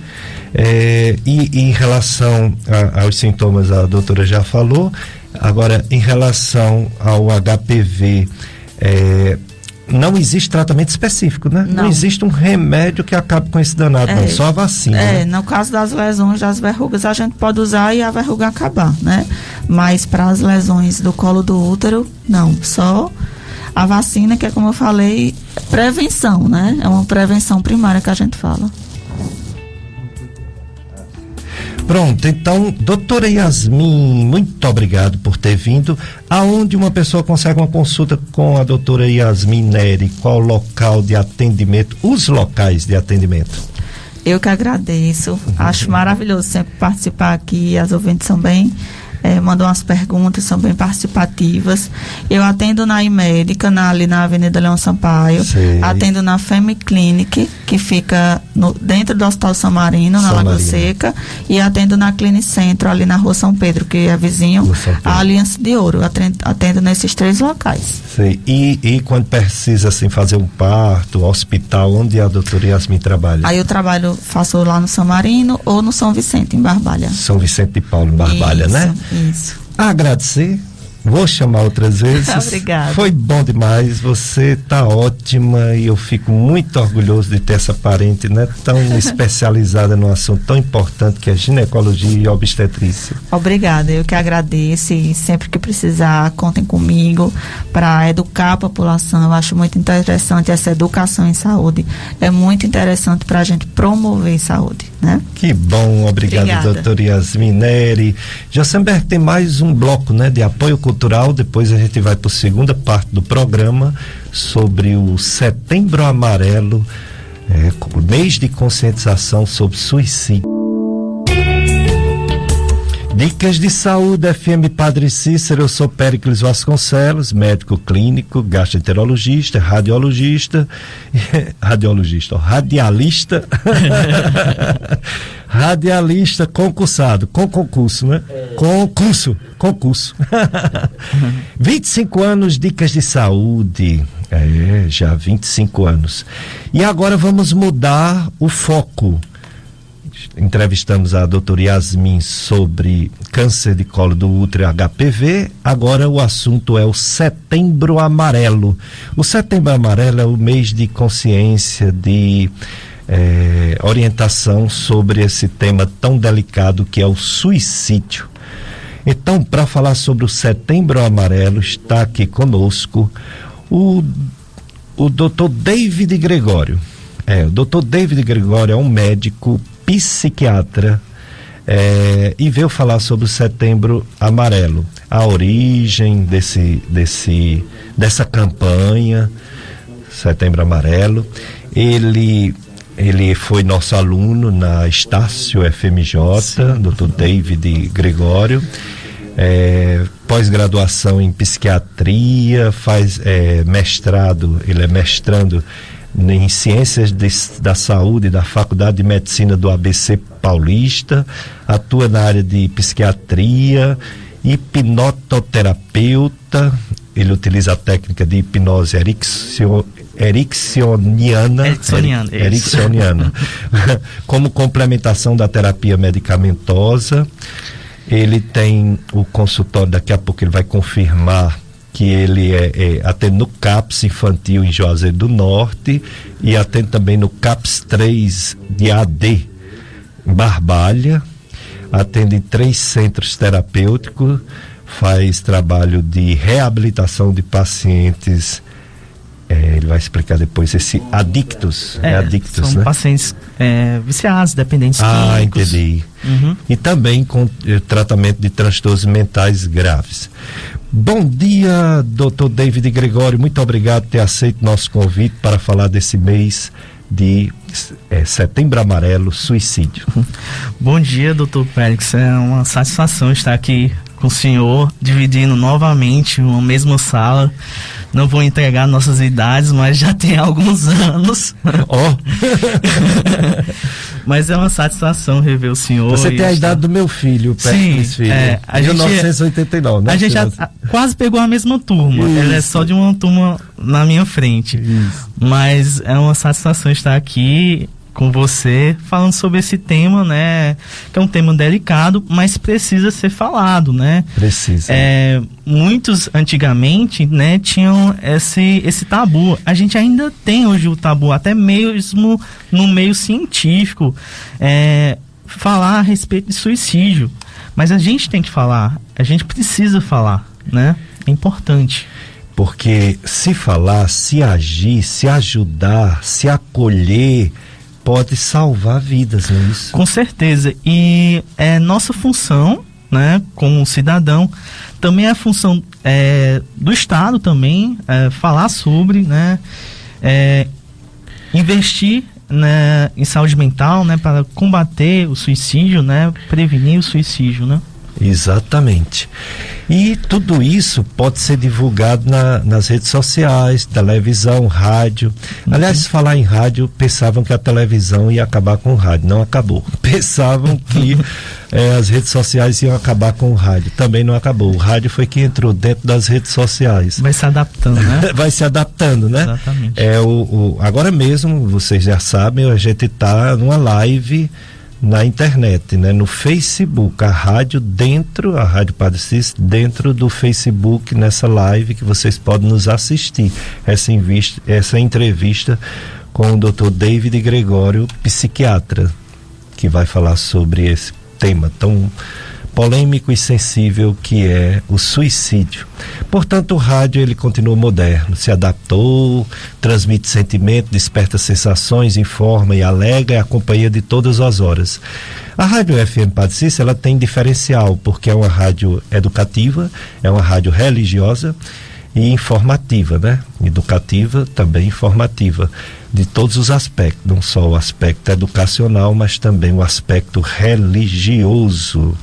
É, e, e, em relação a, aos sintomas, a doutora já falou. Agora, em relação ao HPV, é, não existe tratamento específico, né? Não, não existe um remédio que acabe com esse danado, é, não, só a vacina. É, né? no caso das lesões das verrugas, a gente pode usar e a verruga acabar, né? Mas para as lesões do colo do útero, não, só a vacina, que é como eu falei, prevenção, né? É uma prevenção primária que a gente fala. Pronto, então, doutora Yasmin, muito obrigado por ter vindo. Aonde uma pessoa consegue uma consulta com a doutora Yasmin Neri? Qual local de atendimento? Os locais de atendimento? Eu que agradeço. Acho maravilhoso sempre participar aqui. As ouvintes são bem é, mandam as perguntas, são bem participativas. Eu atendo na Imédica, na, ali na Avenida Leão Sampaio. Sei. Atendo na Femi Clinic, que fica no, dentro do Hospital São Marino, na Lagoa. Seca. E atendo na Clinicentro, ali na Rua São Pedro, que é vizinho à Aliança de Ouro. Atendo, atendo nesses três locais. Sei. E, e quando precisa assim, fazer um parto, hospital, onde a doutora Yasmin trabalha? Aí eu trabalho, faço lá no São Marino ou no São Vicente, em Barbalha. São Vicente de Paulo, em Barbalha, Isso, né? Isso. Agradecer. Vou chamar outras vezes. *laughs* Obrigada. Foi bom demais. Você tá ótima e eu fico muito orgulhoso de ter essa parente, né, tão *laughs* especializada num assunto tão importante que é ginecologia e obstetrícia. Obrigada, eu que agradeço e sempre que precisar, contem comigo para educar a população. Eu acho muito interessante essa educação em saúde. É muito interessante para a gente promover saúde, né? Que bom, obrigado, Obrigada. doutor Yasmin Neri. Josenberg tem mais um bloco, né, de apoio cultural. Depois a gente vai para a segunda parte do programa sobre o Setembro Amarelo, é, mês de conscientização sobre suicídio. Dicas de saúde, FM Padre Cícero, eu sou Péricles Vasconcelos, médico clínico, gastroenterologista, radiologista, *laughs* radiologista, radialista, *laughs* radialista concursado, com concurso, né? Concurso, concurso. *laughs* 25 anos, dicas de saúde, é, já 25 anos. E agora vamos mudar o foco entrevistamos a doutora Yasmin sobre câncer de colo do útero HPV. Agora o assunto é o Setembro Amarelo. O Setembro Amarelo é o mês de consciência, de eh, orientação sobre esse tema tão delicado que é o suicídio. Então, para falar sobre o Setembro Amarelo, está aqui conosco o, o doutor David Gregório. É, o doutor David Gregório é um médico psiquiatra é, e veio falar sobre o Setembro Amarelo, a origem desse, desse, dessa campanha Setembro Amarelo. Ele ele foi nosso aluno na Estácio FMJ, Dr. David Gregório. É, pós-graduação em psiquiatria, faz é, mestrado, ele é mestrando em ciências de, da saúde da Faculdade de Medicina do ABC Paulista, atua na área de psiquiatria, hipnototerapeuta, ele utiliza a técnica de hipnose ericsio, ericksoniana, Ericksoniana, ericksoniana, *laughs* como complementação da terapia medicamentosa. Ele tem o consultório, daqui a pouco ele vai confirmar que ele é, é, atende no CAPS infantil em Juazeiro do Norte e atende também no CAPS 3 de AD em Barbalha, atende em três centros terapêuticos, faz trabalho de reabilitação de pacientes. É, ele vai explicar depois esse adictos, é, adictos, são né? pacientes é, viciados, dependentes Ah, químicos. entendi. Uhum. E também com eh, tratamento de transtornos mentais graves. Bom dia, doutor David Gregório. Muito obrigado por ter aceito nosso convite para falar desse mês de eh, Setembro Amarelo, suicídio. Bom dia, doutor Félix. É uma satisfação estar aqui com o senhor, dividindo novamente uma mesma sala. Não vou entregar nossas idades, mas já tem alguns *laughs* anos. Ó, *laughs* mas é uma satisfação rever o senhor. você tem a idade do meu filho, Sim, Filho. é, a gente- 1989, né? A gente já a- quase pegou a mesma turma. Isso. Ela é só de uma turma na minha frente. Isso. Mas é uma satisfação estar aqui com você falando sobre esse tema, né? Que é um tema delicado, mas precisa ser falado, né? Precisa. É, muitos antigamente, né, tinham esse, esse tabu. A gente ainda tem hoje o tabu, até mesmo no meio científico, é, falar a respeito de suicídio. Mas a gente tem que falar, a gente precisa falar, né? É importante. Porque se falar, se agir, se ajudar, se acolher, pode salvar vidas, não é isso? Com certeza. E é nossa função, né, como cidadão, também é a função é, do Estado também é, falar sobre, né, é, investir né, em saúde mental, né, para combater o suicídio, né, prevenir o suicídio, né. Exatamente. E tudo isso pode ser divulgado na, nas redes sociais, televisão, rádio. Uhum. Aliás, falar em rádio, pensavam que a televisão ia acabar com o rádio. Não acabou. *laughs* Pensavam que é, as redes sociais iam acabar com o rádio. Também não acabou. O rádio foi que entrou dentro das redes sociais. Vai se adaptando, né? *laughs* Vai se adaptando, né? Exatamente. É, o, o, agora mesmo, vocês já sabem, a gente está numa live na internet, né, no Facebook, a rádio dentro, a Rádio Padre Cis, dentro do Facebook, nessa live que vocês podem nos assistir. Essa, invista, essa entrevista com o Dr. David Gregório, psiquiatra, que vai falar sobre esse tema tão polêmico e sensível que é o suicídio. Portanto, o rádio ele continua moderno, se adaptou, transmite sentimento, desperta sensações, informa e alega, é a companhia de todas as horas. A Rádio FM Padre Cícero, ela tem diferencial, porque é uma rádio educativa, é uma rádio religiosa e informativa, né? Educativa, também informativa de todos os aspectos, não só o aspecto educacional, mas também o aspecto religioso.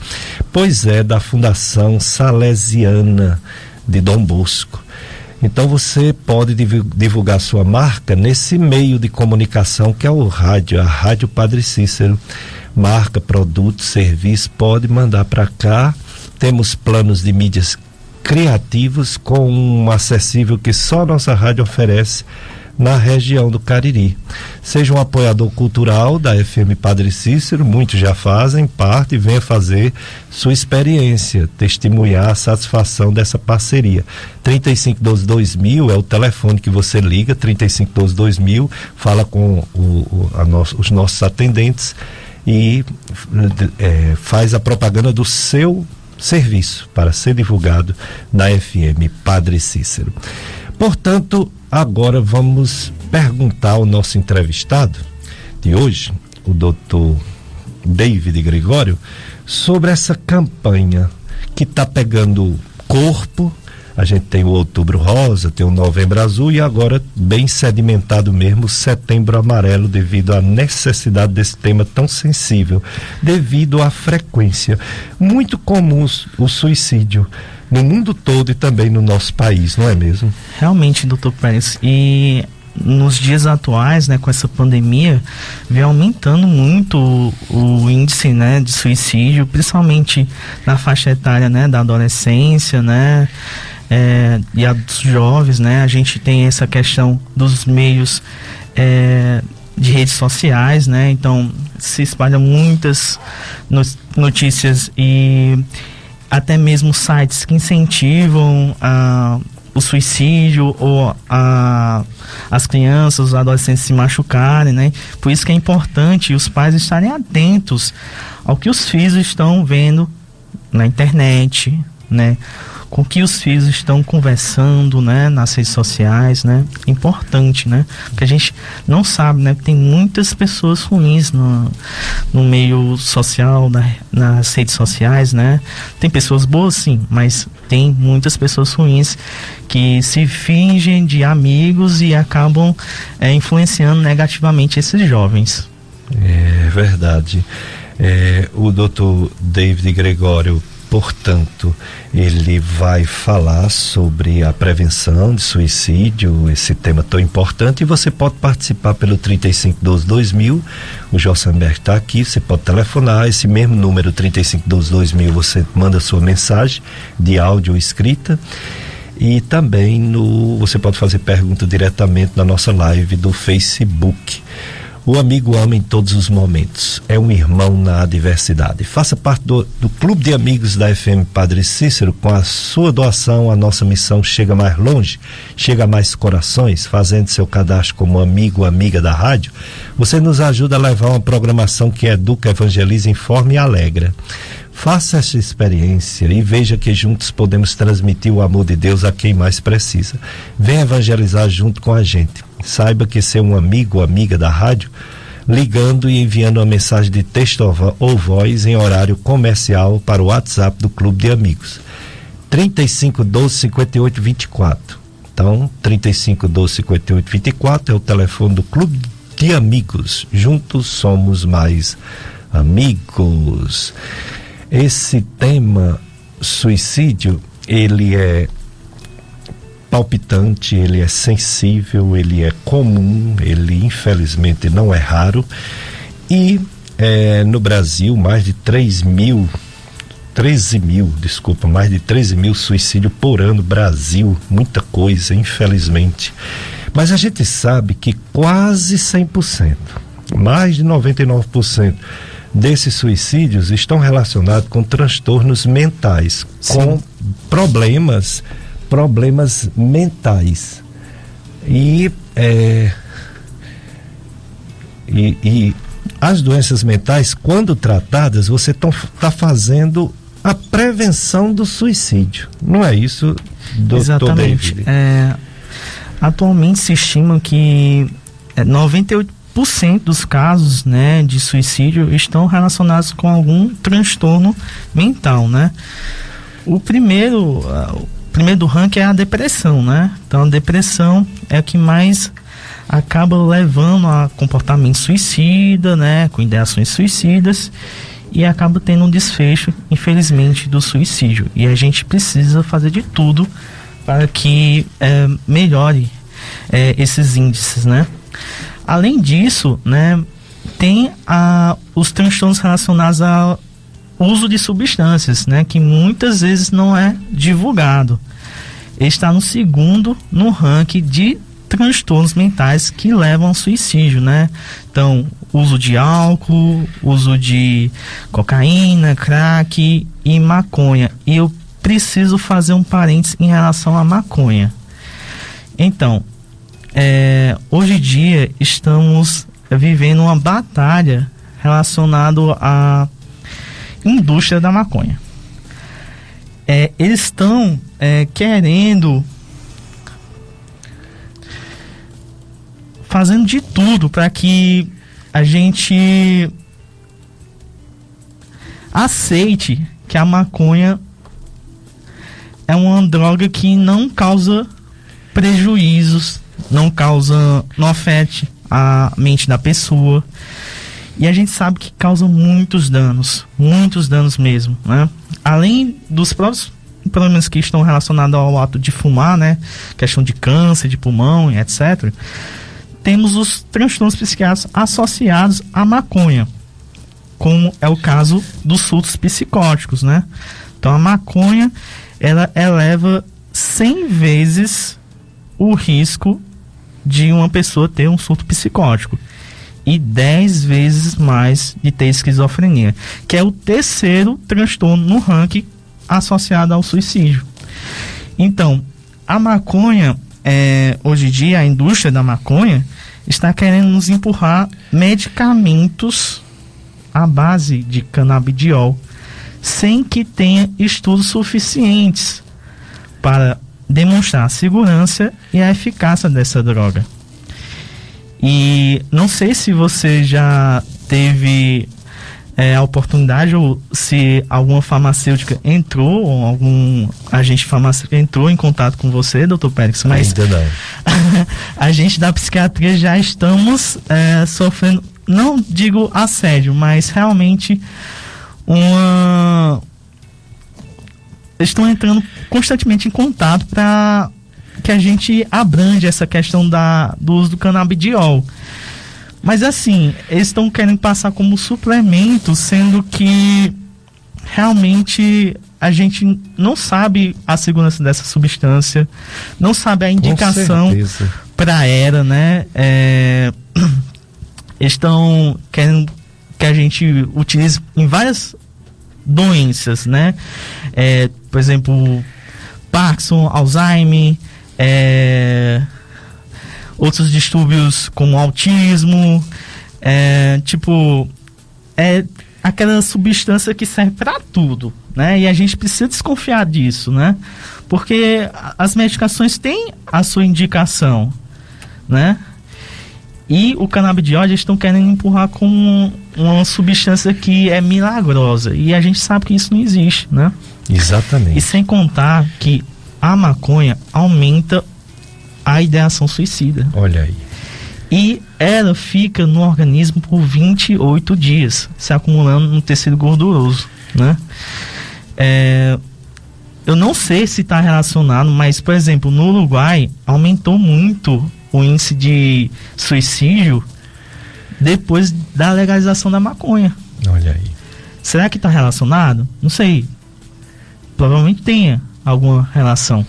Pois é, da Fundação Salesiana de Dom Bosco. Então você pode divulgar sua marca nesse meio de comunicação que é o rádio, a Rádio Padre Cícero. Marca, produto, serviço, pode mandar para cá. Temos planos de mídias criativos com um acessível que só nossa rádio oferece na região do Cariri. Seja um apoiador cultural da FM Padre Cícero, muitos já fazem parte e venha fazer sua experiência, testemunhar a satisfação dessa parceria. 3512-2000 é o telefone que você liga, 3512-2000, fala com o, o, nosso, os nossos atendentes e é, faz a propaganda do seu serviço para ser divulgado na FM Padre Cícero. Portanto, agora vamos perguntar ao nosso entrevistado de hoje, o doutor David Gregório, sobre essa campanha que está pegando corpo. A gente tem o Outubro Rosa, tem o Novembro Azul e agora, bem sedimentado mesmo, Setembro Amarelo, devido à necessidade desse tema tão sensível, devido à frequência. Muito comum o suicídio no mundo todo e também no nosso país, não é mesmo? Realmente, doutor Pérez. E nos dias atuais, né, com essa pandemia, vem aumentando muito o, o, índice, né, de suicídio, principalmente na faixa etária, né, da adolescência, né, é, e a dos jovens, né, a gente tem essa questão dos meios é, de redes sociais, né, então se espalham muitas notícias e até mesmo sites que incentivam a, o suicídio ou a, as crianças, os adolescentes se machucarem, né? Por isso que é importante os pais estarem atentos ao que os filhos estão vendo na internet, né? Com que os filhos estão conversando, né, nas redes sociais, né? Importante, né? Porque a gente não sabe, né? Tem muitas pessoas ruins no, no meio social, na, nas redes sociais, né? Tem pessoas boas, sim, mas tem muitas pessoas ruins que se fingem de amigos e acabam é, influenciando negativamente esses jovens. É verdade. É, o doutor David Gregório Portanto, ele vai falar sobre a prevenção de suicídio, esse tema tão importante, e você pode participar pelo 3512-2000. O Jossenberg está aqui, você pode telefonar, esse mesmo número 3512-2000, você manda sua mensagem de áudio ou escrita. E também no, você pode fazer pergunta diretamente na nossa live do Facebook. O amigo ama em todos os momentos. É um irmão na adversidade. Faça parte do, do Clube de Amigos da FM Padre Cícero. Com a sua doação, a nossa missão chega mais longe, chega a mais corações. Fazendo seu cadastro como amigo ou amiga da rádio, você nos ajuda a levar uma programação que educa, evangeliza, informa e alegra. Faça essa experiência e veja que juntos podemos transmitir o amor de Deus a quem mais precisa. Venha evangelizar junto com a gente saiba que ser um amigo ou amiga da rádio, ligando e enviando uma mensagem de texto ou voz em horário comercial para o WhatsApp do Clube de Amigos. 35 12 58 24. Então, 35 12 58 24 é o telefone do Clube de Amigos. Juntos somos mais amigos. esse tema suicídio, ele é palpitante, ele é sensível, ele é comum, ele infelizmente não é raro. E é, no Brasil, mais de 3 mil, 13 mil, desculpa, mais de 13 mil suicídios por ano, Brasil, muita coisa, infelizmente. Mas a gente sabe que quase 100%, mais de 99%, desses suicídios estão relacionados com transtornos mentais, Sim. com problemas problemas mentais. E, é, e, e, as doenças mentais, quando tratadas, você está fazendo a prevenção do suicídio. Não é isso, doutor Exatamente. David? É, atualmente se estima que 98% é, dos casos né, de suicídio estão relacionados com algum transtorno mental, né? O primeiro, primeiro do ranking é a depressão, né? Então a depressão é o que mais acaba levando a comportamento suicida, né? Com ideações suicidas e acaba tendo um desfecho, infelizmente, do suicídio. E a gente precisa fazer de tudo para que é, melhore é, esses índices, né? Além disso, né, tem a, os transtornos relacionados ao uso de substâncias, né, que muitas vezes não é divulgado está no segundo no ranking de transtornos mentais que levam ao suicídio, né? Então, uso de álcool, uso de cocaína, crack e maconha. E eu preciso fazer um parênteses em relação à maconha. Então, é, hoje em dia estamos vivendo uma batalha relacionada à indústria da maconha é, eles estão é, querendo fazendo de tudo para que a gente aceite que a maconha é uma droga que não causa prejuízos, não causa, não afete a mente da pessoa. E a gente sabe que causa muitos danos, muitos danos mesmo, né? Além dos próprios problemas que estão relacionados ao ato de fumar, né? Questão de câncer de pulmão etc. Temos os transtornos psiquiátricos associados à maconha, como é o caso dos surtos psicóticos, né? Então a maconha ela eleva 100 vezes o risco de uma pessoa ter um surto psicótico e 10 vezes mais de ter esquizofrenia, que é o terceiro transtorno no ranking associado ao suicídio. Então, a maconha, é, hoje em dia, a indústria da maconha está querendo nos empurrar medicamentos à base de canabidiol, sem que tenha estudos suficientes para demonstrar a segurança e a eficácia dessa droga. E não sei se você já teve é, a oportunidade ou se alguma farmacêutica entrou ou algum agente farmacêutico entrou em contato com você, doutor Pérez, mas Ainda não. *laughs* a gente da psiquiatria já estamos é, sofrendo, não digo assédio, mas realmente uma estão entrando constantemente em contato para que a gente abrande essa questão da, do uso do canabidiol. Mas assim, eles estão querendo passar como suplemento, sendo que realmente a gente não sabe a segurança dessa substância, não sabe a indicação para era, né? É, *clears throat* estão querendo que a gente utilize em várias doenças, né? É, por exemplo, Parkinson, Alzheimer, é, outros distúrbios como autismo, é, tipo, é aquela substância que serve para tudo, né? E a gente precisa desconfiar disso, né? Porque as medicações têm a sua indicação, né? E o canabidiol eles estão querendo empurrar com uma substância que é milagrosa. E a gente sabe que isso não existe, né? Exatamente. E sem contar que a maconha aumenta a ideação suicida. Olha aí. E ela fica no organismo por 28 dias, se acumulando no tecido gorduroso. né? É, eu não sei se está relacionado, mas, por exemplo, no Uruguai aumentou muito o índice de suicídio depois da legalização da maconha. Olha aí. Será que está relacionado? Não sei. Provavelmente tenha alguma relação.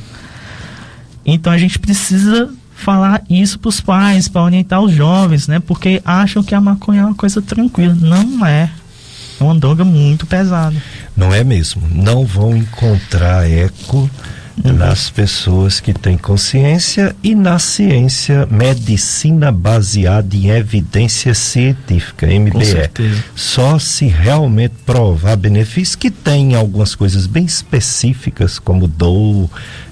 Então a gente precisa falar isso para os pais, para orientar os jovens, né? Porque acham que a maconha é uma coisa tranquila. Não é. É uma droga muito pesada. Não é mesmo. Não vão encontrar eco. Nas pessoas que têm consciência e na ciência, medicina baseada em evidência científica, MBE. Só se realmente provar benefícios, que tem algumas coisas bem específicas, como dor,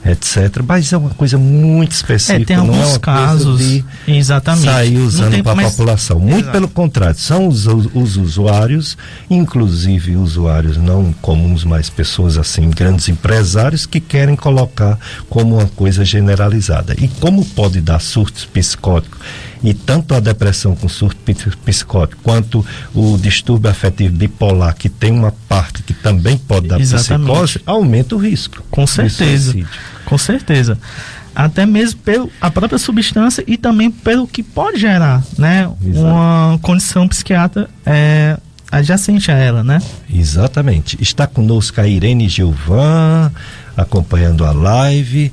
etc. Mas é uma coisa muito específica. É, tem alguns é casos de exatamente. sair usando para a população. Muito Exato. pelo contrário, são os, os, usuários, inclusive usuários não comuns, mas pessoas assim, grandes empresários que querem colocar como uma coisa generalizada. E como pode dar surtos psicóticos e tanto a depressão com surto psicótico quanto o distúrbio afetivo bipolar, que tem uma parte que também pode dar Exatamente. psicose, aumenta o risco. Com certeza. Com certeza. Até mesmo pela própria substância e também pelo que pode gerar, né? Exato. Uma condição psiquiatra é, adjacente a ela, né? Exatamente. Está conosco a Irene Gilvan, acompanhando a live.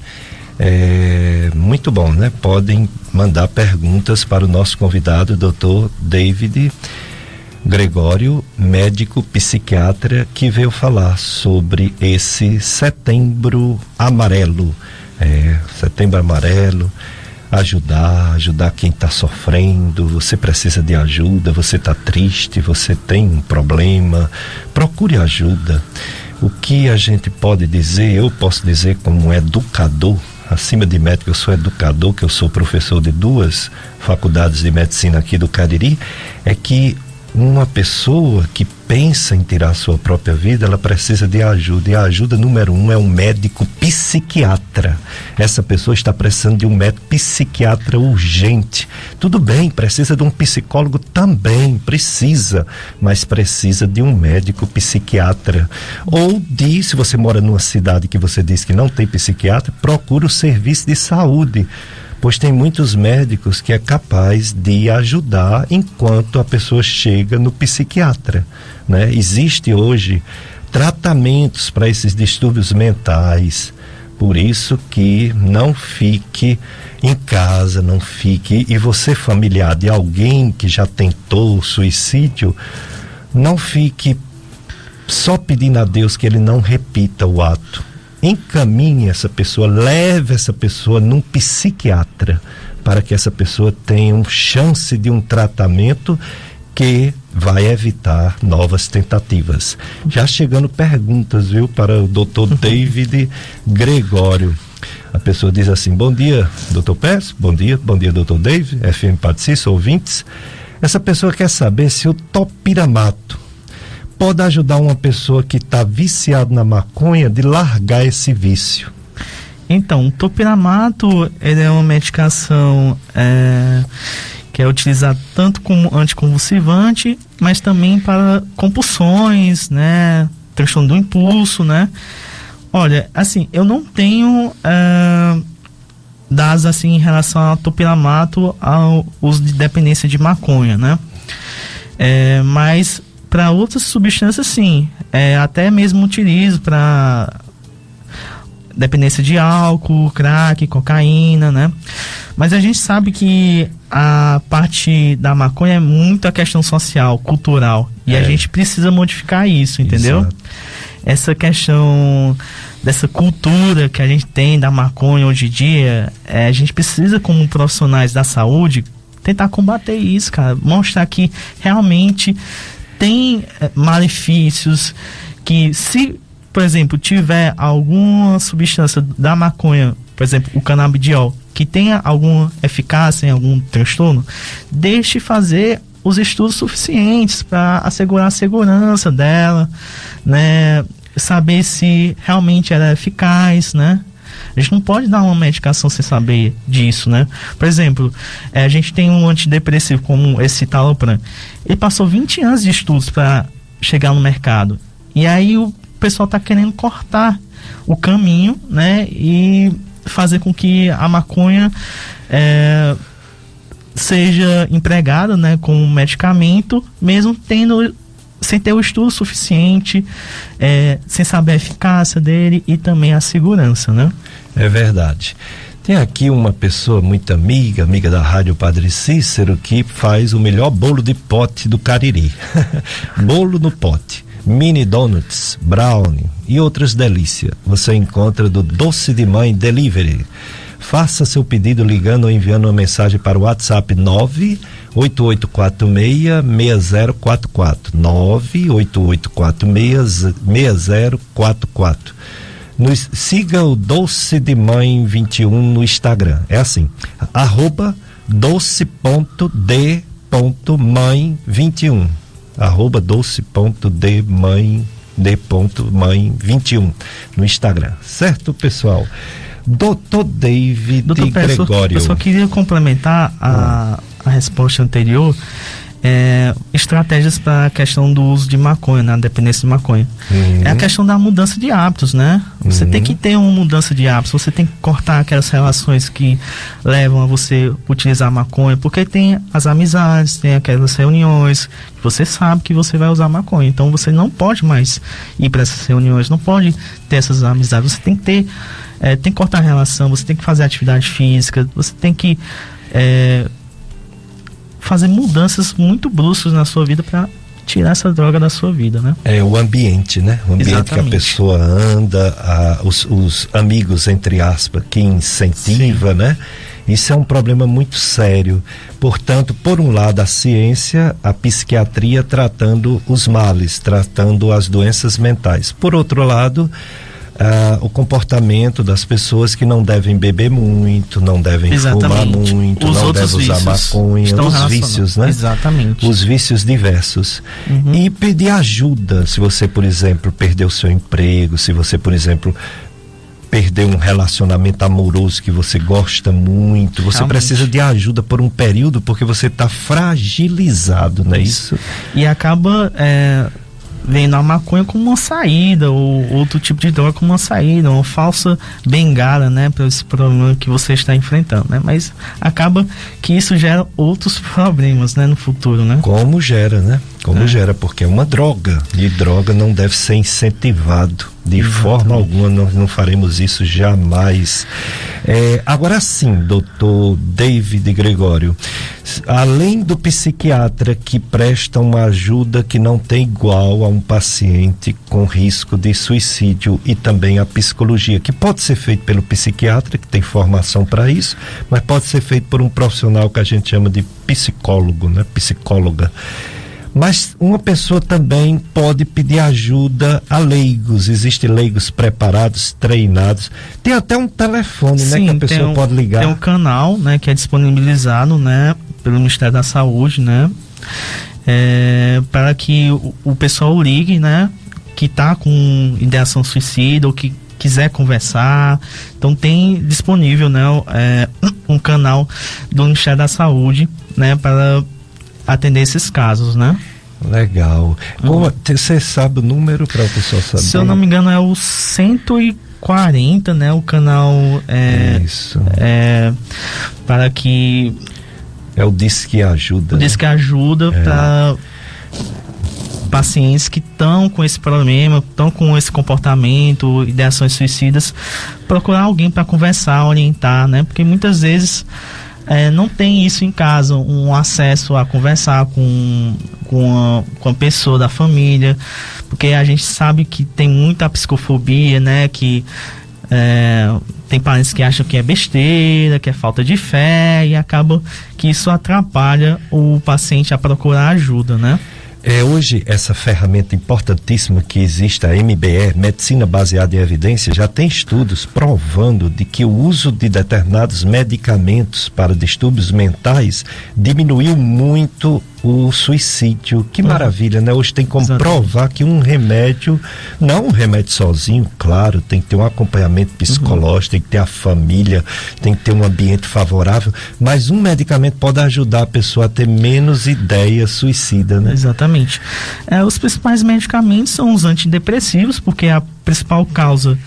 É, muito bom, né? Podem mandar perguntas para o nosso convidado, doutor David Gregório, médico psiquiatra, que veio falar sobre esse setembro amarelo. É, setembro amarelo, ajudar, ajudar quem está sofrendo, você precisa de ajuda, você está triste, você tem um problema, procure ajuda. O que a gente pode dizer, eu posso dizer como educador, acima de médico, eu sou educador, que eu sou professor de duas faculdades de medicina aqui do Cariri, é que uma pessoa que pensa em tirar sua própria vida, ela precisa de ajuda. E a ajuda número um é um médico psiquiatra. Essa pessoa está precisando de um médico psiquiatra urgente. Tudo bem, precisa de um psicólogo também, precisa, mas precisa de um médico psiquiatra. Ou de, se você mora numa cidade que você diz que não tem psiquiatra, procure o serviço de saúde pois tem muitos médicos que é capaz de ajudar enquanto a pessoa chega no psiquiatra, né? Existe hoje tratamentos para esses distúrbios mentais. Por isso que não fique em casa, não fique e você familiar de alguém que já tentou suicídio, não fique só pedindo a Deus que ele não repita o ato encaminhe essa pessoa, leve essa pessoa num psiquiatra para que essa pessoa tenha um chance de um tratamento que vai evitar novas tentativas. Já chegando perguntas, viu, para o doutor David Gregório. A pessoa diz assim: Bom dia, doutor Pérez, bom dia, bom dia, doutor David, FM Patrícia, ouvintes. Essa pessoa quer saber se o topiramato pode ajudar uma pessoa que está viciada na maconha de largar esse vício? Então, o topiramato ele é uma medicação é, que é utilizada tanto como anticonvulsivante, mas também para compulsões, né, transtorno do impulso, né. Olha, assim, eu não tenho é, dados assim em relação ao topiramato ao uso de dependência de maconha, né. É, mas para outras substâncias, sim. É, até mesmo utilizo para dependência de álcool, crack, cocaína, né? Mas a gente sabe que a parte da maconha é muito a questão social, cultural. E é. a gente precisa modificar isso, entendeu? Exato. Essa questão dessa cultura que a gente tem da maconha hoje em dia, é, a gente precisa, como profissionais da saúde, tentar combater isso, cara. Mostrar que realmente tem eh, malefícios que se, por exemplo, tiver alguma substância da maconha, por exemplo, o canabidiol, que tenha alguma eficácia em algum transtorno, deixe fazer os estudos suficientes para assegurar a segurança dela, né? Saber se realmente ela é eficaz, né? A gente não pode dar uma medicação sem saber disso, né? Por exemplo, é, a gente tem um antidepressivo como esse talopram. Ele passou 20 anos de estudos para chegar no mercado. E aí o pessoal está querendo cortar o caminho, né? E fazer com que a maconha é, seja empregada, né, como medicamento, mesmo tendo sem ter o estudo suficiente, é, sem saber a eficácia dele e também a segurança, né? É verdade. Tem aqui uma pessoa muito amiga, amiga da Rádio Padre Cícero, que faz o melhor bolo de pote do Cariri. *laughs* bolo no pote mini donuts, brownie e outras delícias. Você encontra do Doce de Mãe Delivery. Faça seu pedido ligando ou enviando uma mensagem para o WhatsApp 988466044. 988466044. Nos, siga o Doce de Mãe 21 no Instagram. É assim, arroba doce.d.mãe21 arroba doce.demãe d.mãe 21 no Instagram, certo pessoal? Doutor David Doutor Gregório. Eu só queria complementar a, a resposta anterior é, estratégias para a questão do uso de maconha, na né, dependência de maconha. Uhum. É a questão da mudança de hábitos, né? Você uhum. tem que ter uma mudança de hábitos, você tem que cortar aquelas relações que levam a você utilizar maconha, porque tem as amizades, tem aquelas reuniões que você sabe que você vai usar maconha. Então você não pode mais ir para essas reuniões, não pode ter essas amizades. Você tem que ter, é, tem que cortar a relação, você tem que fazer atividade física, você tem que é, fazer mudanças muito bruscas na sua vida para tirar essa droga da sua vida, né? É o ambiente, né? O ambiente Exatamente. que a pessoa anda, a, os, os, amigos, entre aspas, que incentiva, Sim. né? Isso é um problema muito sério. Portanto, por um lado, a ciência, a psiquiatria tratando os males, tratando as doenças mentais. Por outro lado, ah, o comportamento das pessoas que não devem beber muito, não devem Exatamente. fumar muito, os não devem usar maconha, os vícios, né? Exatamente. Os vícios diversos. Uhum. E pedir ajuda, se você, por exemplo, perdeu seu emprego, se você, por exemplo, perdeu um relacionamento amoroso que você gosta muito, você Realmente. precisa de ajuda por um período porque você está fragilizado, não é isso? E acaba é, vendo a maconha como uma saída, ou outro tipo de droga como uma saída, uma falsa bengala, né, para esse problema que você está enfrentando, né? Mas acaba que isso gera outros problemas, né, no futuro, né? Como gera, né? Como é. gera, porque é uma droga, e droga não deve ser incentivado de Exatamente. forma alguma, nós não faremos isso jamais. É, agora sim, doutor David Gregório, além do psiquiatra que presta uma ajuda que não tem igual a um paciente com risco de suicídio e também a psicologia, que pode ser feito pelo psiquiatra, que tem formação para isso, mas pode ser feito por um profissional que a gente chama de psicólogo, né? Psicóloga. Mas uma pessoa também pode pedir ajuda a leigos. Existem leigos preparados, treinados. Tem até um telefone, Sim, né, que a pessoa um, pode ligar. Tem um canal, né, que é disponibilizado, né, pelo Ministério da Saúde, né, é, para que o, o pessoal ligue, né, que está com ideação suicida ou que quiser conversar. Então tem disponível, né, é, um canal do Ministério da Saúde, né, para atender esses casos, né? Legal. Uhum. Você sabe o número para o pessoal saber? Se eu não me engano é o 140, né? O canal é, Isso. é para que é o Disque Ajuda. O né? Disque Ajuda é. para pacientes que estão com esse problema, estão com esse comportamento, ideações suicidas, procurar alguém para conversar, orientar, né? Porque muitas vezes é, não tem isso em casa, um acesso a conversar com, com, a, com a pessoa da família, porque a gente sabe que tem muita psicofobia, né? Que é, tem parentes que acham que é besteira, que é falta de fé e acaba que isso atrapalha o paciente a procurar ajuda, né? É hoje essa ferramenta importantíssima que existe, a MBE, Medicina Baseada em Evidência, já tem estudos provando de que o uso de determinados medicamentos para distúrbios mentais diminuiu muito o suicídio. Que maravilha, né? Hoje tem como Exatamente. provar que um remédio, não um remédio sozinho, claro, tem que ter um acompanhamento psicológico, tem que ter a família, tem que ter um ambiente favorável, mas um medicamento pode ajudar a pessoa a ter menos ideia suicida, né? Exatamente. É, os principais medicamentos são os antidepressivos, porque a principal causa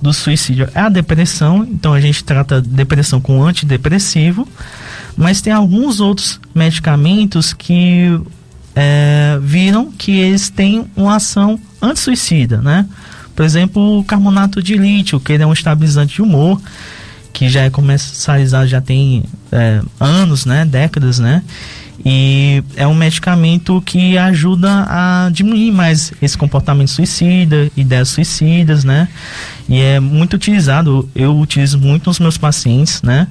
do suicídio é a depressão, então a gente trata depressão com antidepressivo, mas tem alguns outros medicamentos que é, viram que eles têm uma ação anti-suicida, né? Por exemplo, o carbonato de lítio, que ele é um estabilizante de humor, que já é comercializado já tem é, anos, né? Décadas, né? E é um medicamento que ajuda a diminuir mais esse comportamento suicida, ideias suicidas, né? E é muito utilizado, eu utilizo muito nos meus pacientes, né?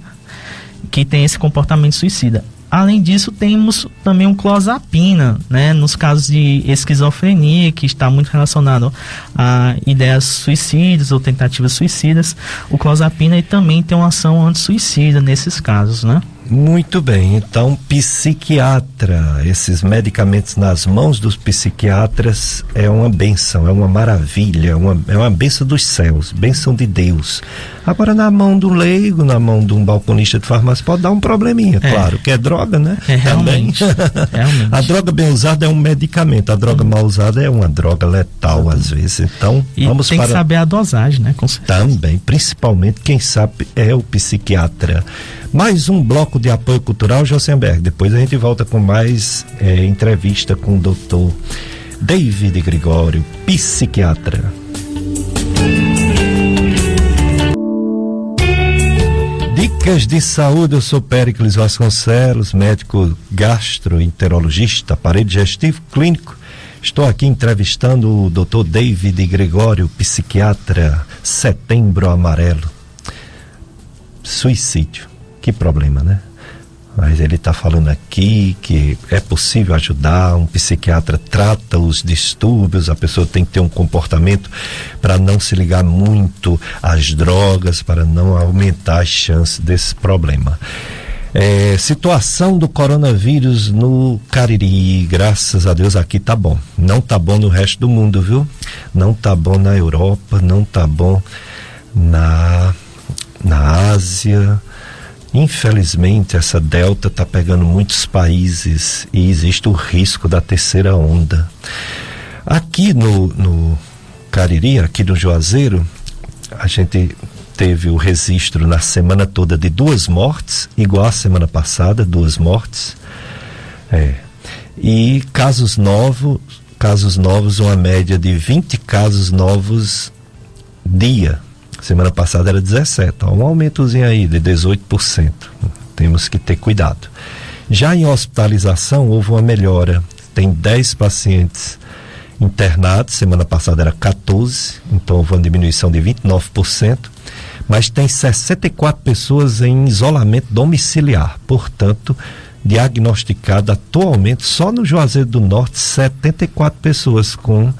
Que tem esse comportamento suicida. Além disso, temos também o clozapina, né? Nos casos de esquizofrenia, que está muito relacionado a ideias suicidas ou tentativas suicidas, o clozapina também tem uma ação anti-suicida nesses casos, né? Muito bem, então psiquiatra, esses medicamentos nas mãos dos psiquiatras é uma benção, é uma maravilha, é uma, é uma benção dos céus, benção de Deus. Agora na mão do leigo, na mão de um balconista de farmácia pode dar um probleminha, É. claro, que é droga, né? É, realmente, realmente. *laughs* A droga bem usada é um medicamento, a droga mal usada é uma droga letal às vezes. Então E vamos tem para que saber a dosagem, né? Com certeza. também, principalmente quem sabe é o psiquiatra. Mais um bloco de apoio cultural, Josenberg. Depois a gente volta com mais eh, entrevista com o doutor David Gregório, psiquiatra. Dicas de saúde, eu sou Péricles Vasconcelos, médico gastroenterologista, aparelho digestivo clínico. Estou aqui entrevistando o Dr. David Gregório, psiquiatra, setembro amarelo. Suicídio, que problema, né? Mas ele está falando aqui que é possível ajudar, um psiquiatra trata os distúrbios, a pessoa tem que ter um comportamento para não se ligar muito às drogas, para não aumentar as chances desse problema. É, situação do coronavírus no Cariri, graças a Deus aqui tá bom. Não tá bom no resto do mundo, viu? Não tá bom na Europa, não tá bom na, na Ásia. Infelizmente, essa delta está pegando muitos países e existe o risco da terceira onda. Aqui no, no Cariri, aqui no Juazeiro, a gente teve o registro na semana toda de duas mortes, igual a semana passada, duas mortes. É. E casos novos, casos novos, uma média de 20 casos novos dia. Semana passada era 17, ó, um aumentozinho aí de 18%. Temos que ter cuidado. Já em hospitalização houve uma melhora. Tem 10 pacientes internados, semana passada era 14, então houve uma diminuição de 29%, mas tem 64 pessoas em isolamento domiciliar, portanto, diagnosticado atualmente só no Juazeiro do Norte 74 pessoas com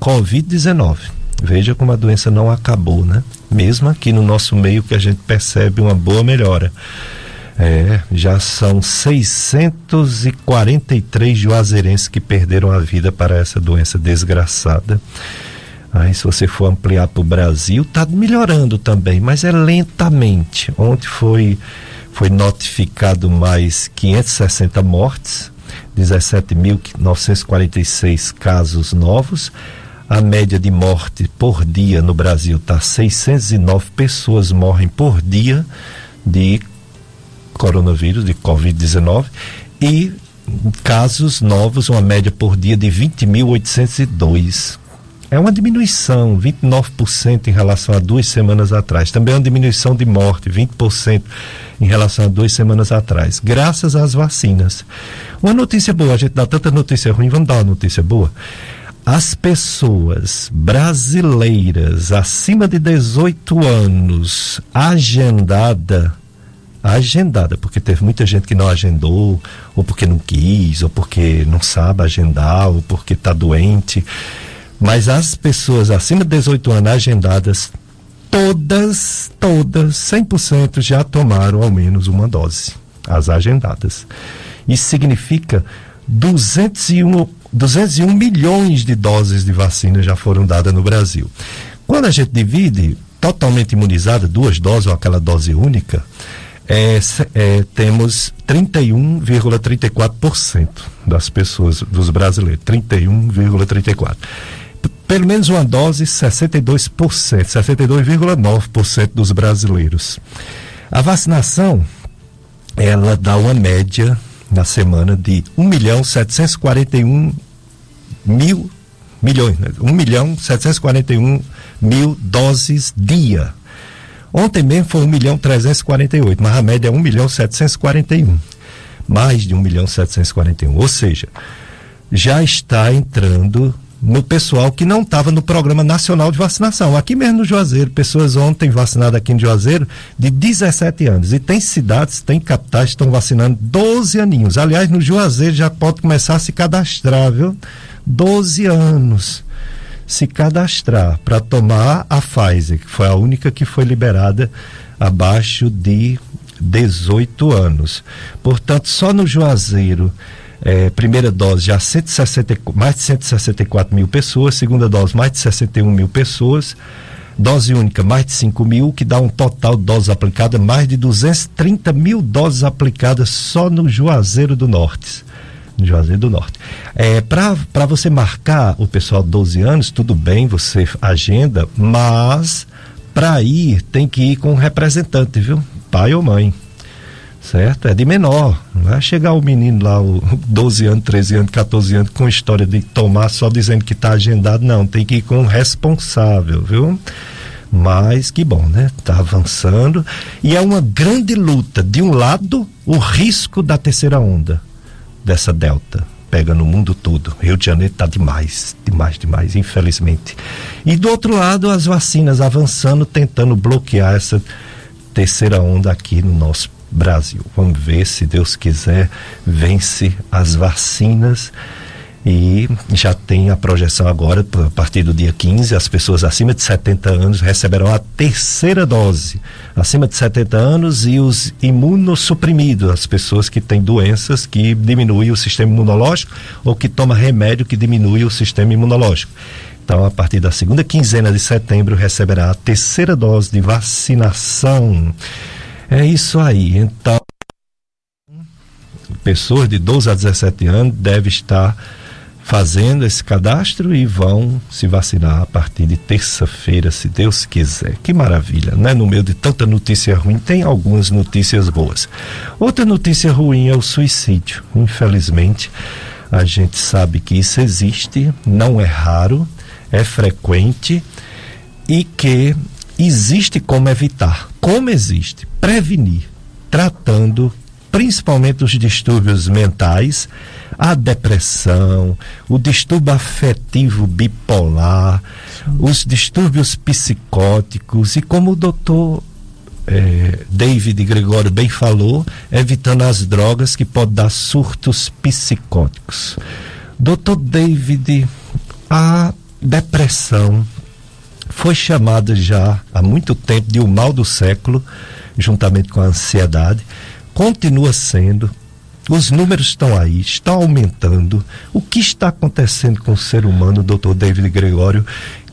Covid-19. Veja como a doença não acabou, né? Mesmo aqui no nosso meio que a gente percebe uma boa melhora. É, já são 643 juazeirenses que perderam a vida para essa doença desgraçada. Aí, se você for ampliar para o Brasil, está melhorando também, mas é lentamente. Ontem foi, foi notificado mais 560 mortes, 17.946 casos novos. A média de morte por dia no Brasil está 609 pessoas morrem por dia de coronavírus, de Covid-19, e casos novos, uma média por dia de 20.802. É uma diminuição, 29% em relação a duas semanas atrás. Também é uma diminuição de morte, 20% em relação a duas semanas atrás, graças às vacinas. Uma notícia boa, a gente dá tanta notícia ruim, vamos dar uma notícia boa. As pessoas brasileiras acima de 18 anos, agendada, agendada, porque teve muita gente que não agendou, ou porque não quis, ou porque não sabe agendar, ou porque está doente. Mas as pessoas acima de 18 anos agendadas, todas, todas, 100% já tomaram ao menos uma dose, as agendadas. Isso significa 201, 201 milhões de doses de vacina já foram dadas no Brasil. Quando a gente divide totalmente imunizada, duas doses ou aquela dose única, é, é, temos 31,34% das pessoas, dos brasileiros. 31,34%. Pelo menos uma dose, 62%, 62,9% dos brasileiros. A vacinação, ela dá uma média na semana de 1 milhão 741 mil milhões, né? 1 milhão 741 mil doses dia. Ontem mesmo foi 1 milhão 348, mas a média é 1 milhão 741. Mais de 1 milhão 741. Ou seja, já está entrando no pessoal que não estava no Programa Nacional de Vacinação. Aqui mesmo no Juazeiro, pessoas ontem vacinadas aqui no Juazeiro de 17 anos. E tem cidades, tem capitais que estão vacinando 12 aninhos. Aliás, no Juazeiro já pode começar a se cadastrar, viu? 12 anos. Se cadastrar para tomar a Pfizer, que foi a única que foi liberada abaixo de 18 anos. Portanto, só no Juazeiro é, primeira dose já 160, mais de 164 mil pessoas, segunda dose mais de 61 mil pessoas, dose única mais de 5 mil, que dá um total de doses aplicadas, mais de 230 mil doses aplicadas só no Juazeiro do Norte. No Juazeiro do Norte. É, Para você marcar o pessoal de 12 anos, tudo bem, você agenda, mas para ir tem que ir com um representante, viu? Pai ou mãe certo? É de menor. Não vai chegar o menino lá, o *laughs* 12 anos, 13 anos, 14 anos, com história de tomar só dizendo que está agendado. Não, tem que ir com um responsável, viu? Mas que bom, né? Está avançando. E é uma grande luta. De um lado, o risco da terceira onda, dessa delta. Pega no mundo todo. Rio de Janeiro está demais, demais, demais, infelizmente. E do outro lado, as vacinas avançando, tentando bloquear essa terceira onda aqui no nosso Brasil. Vamos ver se Deus quiser vence as vacinas e já tem a projeção agora, a partir do dia 15, as pessoas acima de 70 anos receberão a terceira dose. Acima de 70 anos e os imunossuprimidos, as pessoas que têm doenças que diminuem o sistema imunológico ou que tomam remédio que diminui o sistema imunológico. Então, a partir da segunda quinzena de setembro, receberá a terceira dose de vacinação. É isso aí. Então, pessoas de 12 a 17 anos devem estar fazendo esse cadastro e vão se vacinar a partir de terça-feira, se Deus quiser. Que maravilha, né? No meio de tanta notícia ruim, tem algumas notícias boas. Outra notícia ruim é o suicídio. Infelizmente, a gente sabe que isso existe, não é raro, é frequente e que existe como evitar. Como existe? Prevenir, tratando principalmente os distúrbios mentais, a depressão, o distúrbio afetivo bipolar, os distúrbios psicóticos e como o doutor é, David Gregório bem falou, evitando as drogas que podem dar surtos psicóticos. Doutor David, a depressão foi chamada já há muito tempo de o mal do século, juntamente com a ansiedade, continua sendo. Os números estão aí, estão aumentando. O que está acontecendo com o ser humano, doutor David Gregório,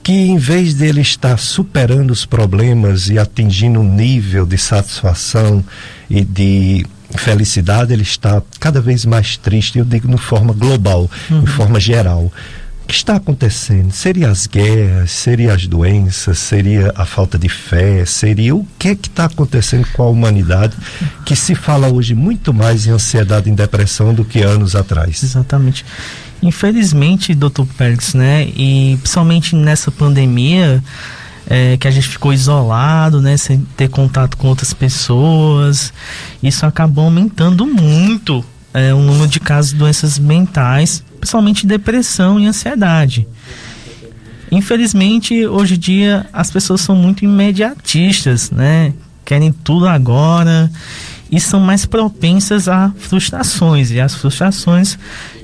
que em vez dele estar superando os problemas e atingindo um nível de satisfação e de felicidade, ele está cada vez mais triste, eu digo de forma global, uhum. em forma geral que está acontecendo? Seria as guerras, seria as doenças, seria a falta de fé, seria o que é que está acontecendo com a humanidade que se fala hoje muito mais em ansiedade e depressão do que anos atrás? Exatamente. Infelizmente, doutor Pérez, né, e principalmente nessa pandemia, é, que a gente ficou isolado, né, sem ter contato com outras pessoas, isso acabou aumentando muito é, o número de casos de doenças mentais principalmente depressão e ansiedade. Infelizmente, hoje em dia as pessoas são muito imediatistas, né? Querem tudo agora e são mais propensas a frustrações e as frustrações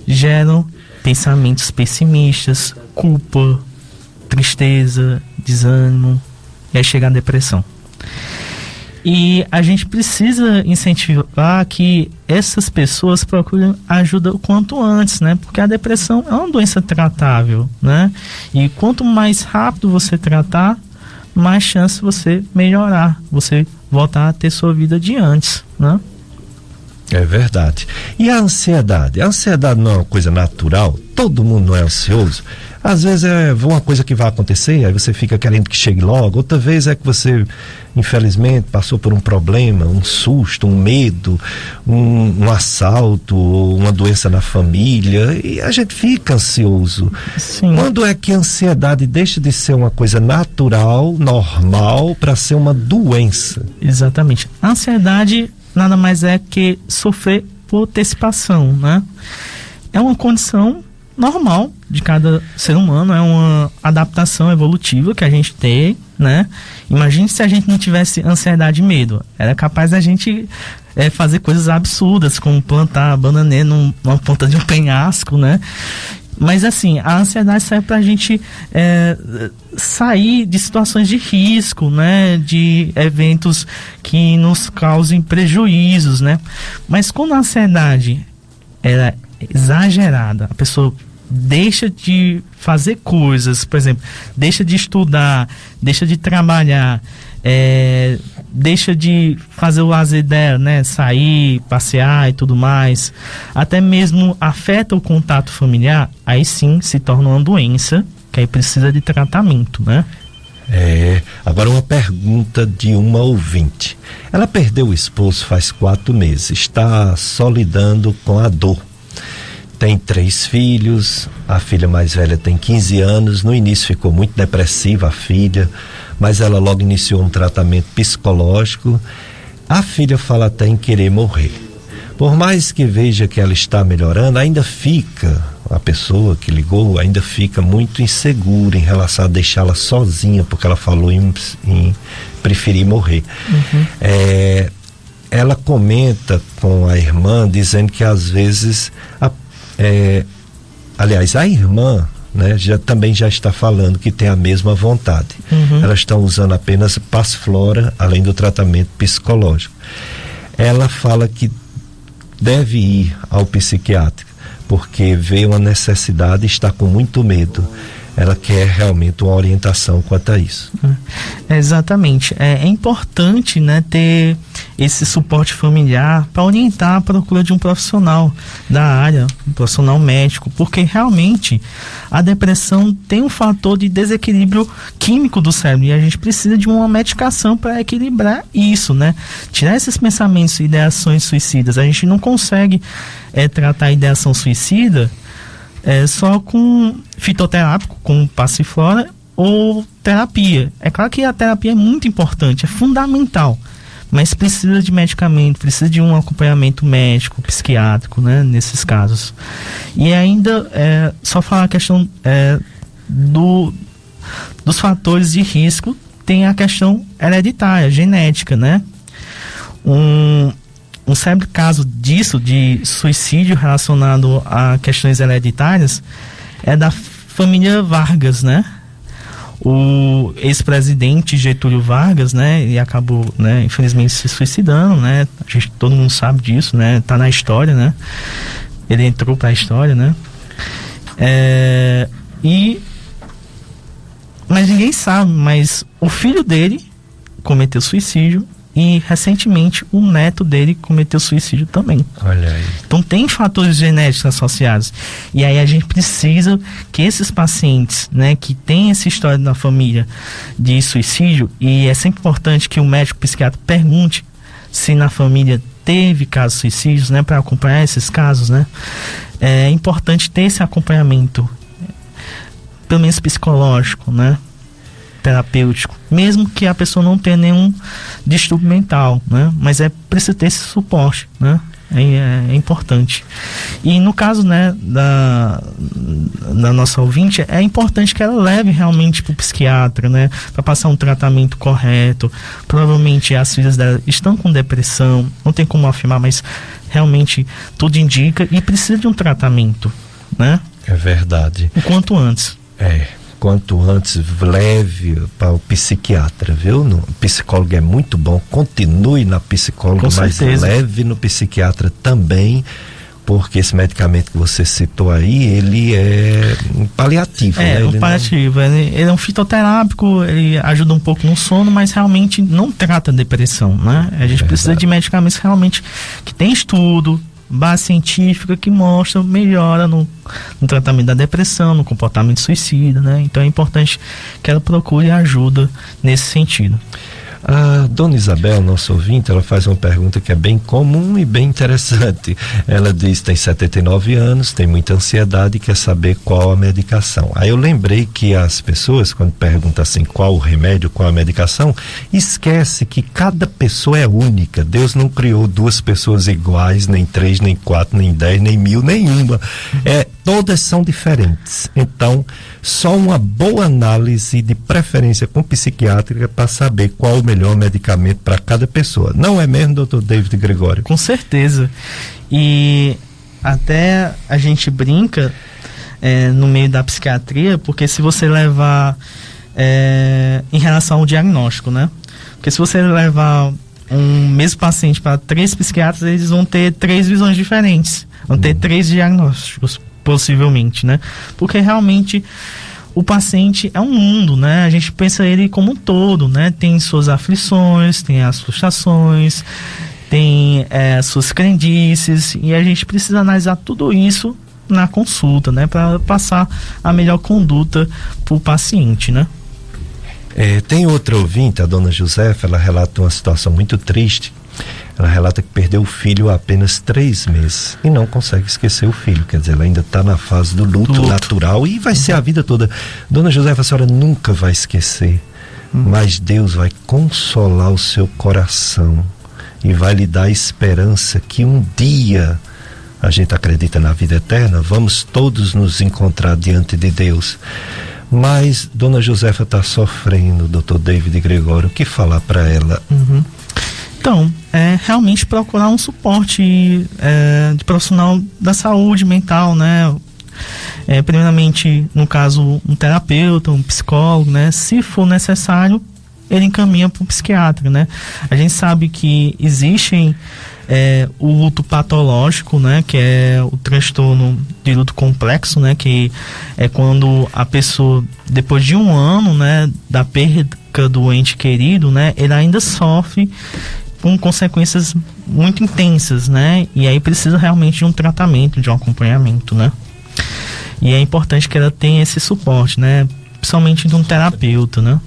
geram pensamentos pessimistas, culpa, tristeza, desânimo e aí chega a depressão. E a gente precisa incentivar que essas pessoas procurem ajuda o quanto antes, né? Porque a depressão é uma doença tratável, né? E quanto mais rápido você tratar, mais chance você melhorar, você voltar a ter sua vida de antes, né? É verdade. E a ansiedade? A ansiedade não é uma coisa natural? Todo mundo não é ansioso? Às vezes é uma coisa que vai acontecer, aí você fica querendo que chegue logo. Outra vez é que você, infelizmente, passou por um problema, um susto, um medo, um, um assalto, uma doença na família, e a gente fica ansioso. Sim. Quando é que a ansiedade deixa de ser uma coisa natural, normal, para ser uma doença? Exatamente. A ansiedade nada mais é que sofrer por antecipação, né? É uma condição normal de cada ser humano, é uma adaptação evolutiva que a gente tem, né? Imagine se a gente não tivesse ansiedade e medo. Era capaz da gente é, fazer coisas absurdas, como plantar bananeira numa ponta de um penhasco, né? Mas assim, a ansiedade serve para a gente é, sair de situações de risco, né? De eventos que nos causem prejuízos, né? Mas quando a ansiedade é exagerada, a pessoa deixa de fazer coisas, por exemplo, deixa de estudar, deixa de trabalhar, é, deixa de fazer o lazer dela, né? Sair, passear e tudo mais, até mesmo afeta o contato familiar, aí sim se torna uma doença que aí precisa de tratamento, né? É, agora uma pergunta de uma ouvinte. Ela perdeu o esposo faz quatro meses, está só lidando com a dor tem três filhos, a filha mais velha tem 15 anos. No início ficou muito depressiva a filha, mas ela logo iniciou um tratamento psicológico. A filha fala até em querer morrer. Por mais que veja que ela está melhorando, ainda fica, a pessoa que ligou ainda fica muito insegura em relação a deixá-la sozinha, porque ela falou em, em preferir morrer. Uhum. É, ela comenta com a irmã dizendo que às vezes a é, aliás, a irmã né, já, também já está falando que tem a mesma vontade. Uhum. Elas estão usando apenas Pasflora, além do tratamento psicológico. Ela fala que deve ir ao psiquiátrico, porque vê uma necessidade e está com muito medo ela quer realmente uma orientação quanto a isso. É, exatamente. É, é, importante né, ter esse suporte familiar para orientar a procura de um profissional da área, um profissional médico, porque realmente a depressão tem um fator de desequilíbrio químico do cérebro e a gente precisa de uma medicação para equilibrar isso, né? Tirar esses pensamentos e ideações suicidas. A gente não consegue é, tratar a ideação suicida é, só com fitoterápico, com passiflora ou terapia. É claro que a terapia é muito importante, é fundamental, mas precisa de medicamento, precisa de um acompanhamento médico, psiquiátrico, né, nesses casos. E ainda, é, só falar a questão é, do, dos fatores de risco, tem a questão hereditária, genética, né? Um, um sério caso disso, de suicídio relacionado a questões hereditárias, é da família Vargas, né? O ex-presidente Getúlio Vargas, né? E acabou, né? Infelizmente se suicidando, né? A gente, todo mundo sabe disso, né? Tá na história, né? Ele entrou para a história, né? É, e mas ninguém sabe, mas o filho dele cometeu suicídio e recentemente o neto dele cometeu suicídio também. Olha aí. Então tem fatores genéticos associados. E aí a gente precisa que esses pacientes, né, que têm essa história na família de suicídio, e é sempre importante que o médico psiquiatra pergunte se na família teve casos suicídios, né, para acompanhar esses casos, né? É importante ter esse acompanhamento, pelo menos psicológico, né? Terapêutico, mesmo que a pessoa não tenha nenhum distúrbio mental, né? Mas é preciso ter esse suporte, né? É, é, importante. E no caso né, da, da nossa ouvinte, é importante que ela leve realmente para o psiquiatra, né, para passar um tratamento correto. Provavelmente as filhas dela estão com depressão, não tem como afirmar, mas realmente tudo indica e precisa de um tratamento, né? É verdade. O quanto antes. É quanto antes leve para o psiquiatra, viu? No, o psicólogo é muito bom, continue na psicóloga, Com mas certeza. leve no psiquiatra também, porque esse medicamento que você citou aí, ele é um paliativo, né? É, o não- paliativo. Ele, ele é um fitoterápico, ele ajuda um pouco no sono, mas realmente não trata a depressão, né? A gente precisa de medicamentos realmente que tem estudo, base científica que mostra melhora no, no tratamento da depressão, no comportamento suicida, né? Então é importante que ela procure ajuda nesse sentido. A dona Isabel, nosso ouvinte, ela faz uma pergunta que é bem comum e bem interessante. Ela diz tem 79 anos, tem muita ansiedade e quer saber qual a medicação. Aí eu lembrei que as pessoas, quando perguntam assim qual o remédio, qual a medicação, esquece que cada pessoa é única. Deus não criou duas pessoas iguais, nem três, nem quatro, nem dez, nem mil, nenhuma. É, todas são diferentes. Então, só uma boa análise de preferência com psiquiátrica para saber qual o melhor medicamento para cada pessoa. Não é mesmo, doutor David Gregório? Com certeza. E até a gente brinca é, no meio da psiquiatria, porque se você levar é, em relação ao diagnóstico, né? Porque se você levar um mesmo paciente para três psiquiatras, eles vão ter três visões diferentes, vão ter três diagnósticos, possivelmente, né? Porque realmente o paciente é um mundo, né? A gente pensa ele como um todo, né? Tem suas aflições, tem as frustrações, tem é, suas crendices e a gente precisa analisar tudo isso na consulta, né? Para passar a melhor conduta para o paciente, né? É, tem outra ouvinte, a dona Josefa, ela relata uma situação muito triste. Ela relata que perdeu o filho há apenas três meses e não consegue esquecer o filho. Quer dizer, ela ainda está na fase do luto, Luto. natural e vai ser a vida toda. Dona Josefa, a senhora nunca vai esquecer, mas Deus vai consolar o seu coração e vai lhe dar esperança que um dia a gente acredita na vida eterna, vamos todos nos encontrar diante de Deus. Mas Dona Josefa está sofrendo, doutor David Gregório. O que falar para ela? Então, é realmente procurar um suporte é, de profissional da saúde mental, né? É, primeiramente, no caso, um terapeuta, um psicólogo, né? Se for necessário, ele encaminha para o psiquiatra, né? A gente sabe que existem é, o luto patológico, né? Que é o transtorno de luto complexo, né? Que é quando a pessoa, depois de um ano, né? Da perda do ente querido, né? Ele ainda sofre com consequências muito intensas, né? E aí precisa realmente de um tratamento, de um acompanhamento, né? E é importante que ela tenha esse suporte, né? Principalmente de um terapeuta, né?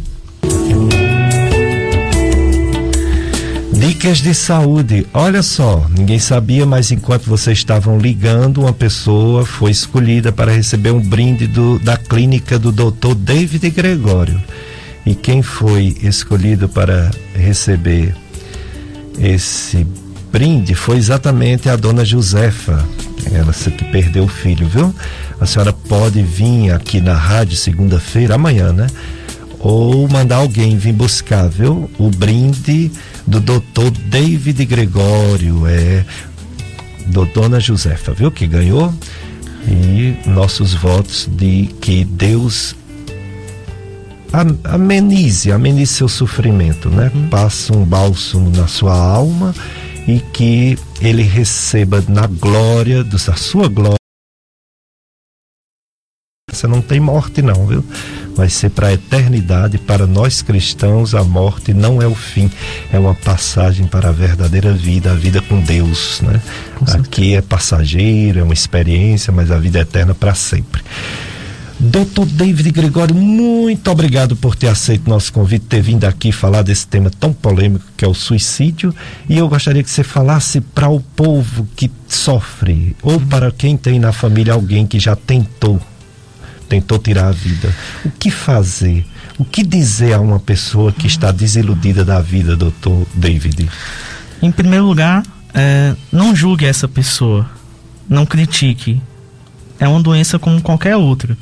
Dicas de saúde. Olha só, ninguém sabia, mas enquanto vocês estavam ligando, uma pessoa foi escolhida para receber um brinde do, da clínica do Dr. David Gregório. E quem foi escolhido para receber esse brinde foi exatamente a dona Josefa, ela que perdeu o filho, viu? A senhora pode vir aqui na rádio segunda-feira, amanhã, né? Ou mandar alguém vir buscar, viu? O brinde do doutor David Gregório, é do Dona Josefa, viu? Que ganhou. E nossos votos de que Deus amenize, amenize seu sofrimento, né? Passa um bálsamo na sua alma e que ele receba na glória, da sua glória. Você não tem morte não, viu? Vai ser para a eternidade, para nós cristãos, a morte não é o fim, é uma passagem para a verdadeira vida, a vida com Deus, né? Aqui é passageiro, é uma experiência, mas a vida é eterna para sempre. Doutor David Gregório, muito obrigado por ter aceito nosso convite, ter vindo aqui falar desse tema tão polêmico que é o suicídio. E eu gostaria que você falasse para o povo que sofre, ou para quem tem na família alguém que já tentou, tentou tirar a vida. O que fazer? O que dizer a uma pessoa que está desiludida da vida, doutor David? Em primeiro lugar, é, não julgue essa pessoa. Não critique. É uma doença como qualquer outra.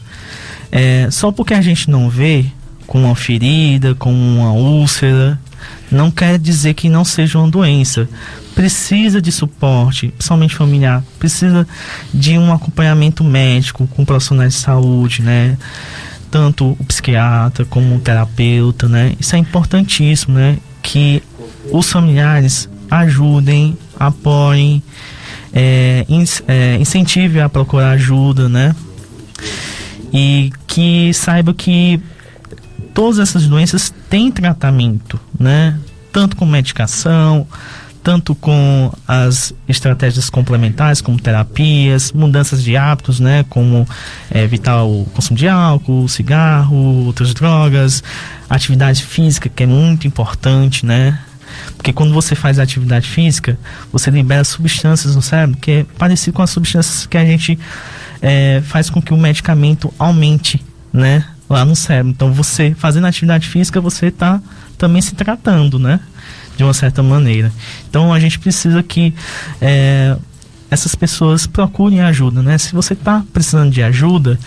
É, só porque a gente não vê com uma ferida, com uma úlcera, não quer dizer que não seja uma doença. Precisa de suporte, principalmente familiar, precisa de um acompanhamento médico com profissionais de saúde, né? tanto o psiquiatra como o terapeuta, né? Isso é importantíssimo, né? Que os familiares ajudem, apoiem, é, é, incentive a procurar ajuda, né? E que saiba que todas essas doenças têm tratamento, né? Tanto com medicação, tanto com as estratégias complementares, como terapias, mudanças de hábitos, né, como é, evitar o consumo de álcool, cigarro, outras drogas, atividade física, que é muito importante, né, porque quando você faz atividade física, você libera substâncias no cérebro que é parecido com as substâncias que a gente é, faz com que o medicamento aumente, né, lá no cérebro. Então, você fazendo atividade física, você está também se tratando, né? de uma certa maneira. Então a gente precisa que é, essas pessoas procurem ajuda, né? Se você está precisando de ajuda,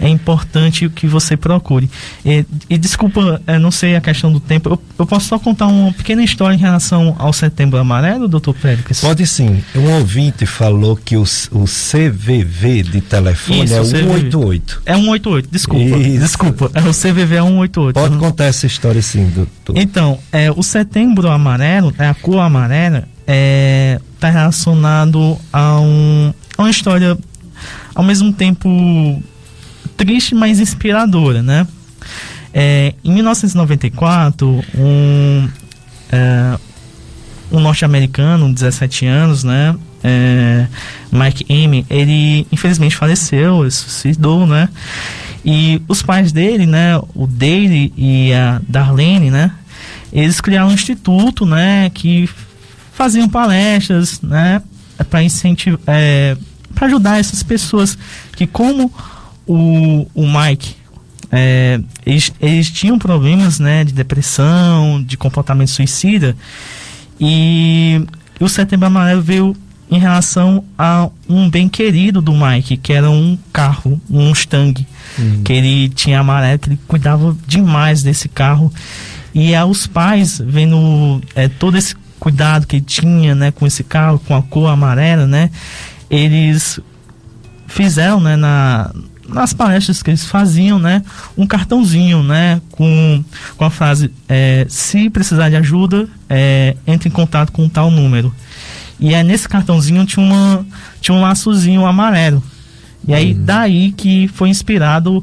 é importante que você procure. E, e desculpa, é, não sei a questão do tempo, eu, eu, posso só contar uma pequena história em relação ao Setembro Amarelo, doutor Pérez? Pode sim. Um ouvinte falou que o, o CVV de telefone Isso, é 188. É 188, desculpa. Isso. Desculpa, é o CVV é 188. Pode contar essa história sim, doutor. Então, é, o Setembro Amarelo, é a cor amarela, é, está relacionado a, um, a uma história ao mesmo tempo triste, mas inspiradora, né? É, em 1994, um, é, um norte-americano, 17 anos, né? É, Mike Amy, ele infelizmente faleceu, ele suicidou, né? E os pais dele, né? O Dale e a Darlene, né? Eles criaram um instituto, né? Que faziam palestras, né, para incentivar, é, para ajudar essas pessoas que como o, o Mike é, eles, eles, tinham problemas né, de depressão, de comportamento suicida e o Setembro Amarelo veio em relação a um bem querido do Mike, que era um carro, um Mustang, uhum. que ele tinha amarelo, que ele cuidava demais desse carro. E aos pais, vendo é, todo esse cuidado que tinha, né, com esse carro, com a cor amarela, né, eles fizeram, né, na, nas palestras que eles faziam, né, um cartãozinho, né, com, com a frase, é, se precisar de ajuda, é, entre em contato com tal número. E aí nesse cartãozinho tinha, uma, tinha um laçozinho amarelo. E aí uhum. daí que foi inspirado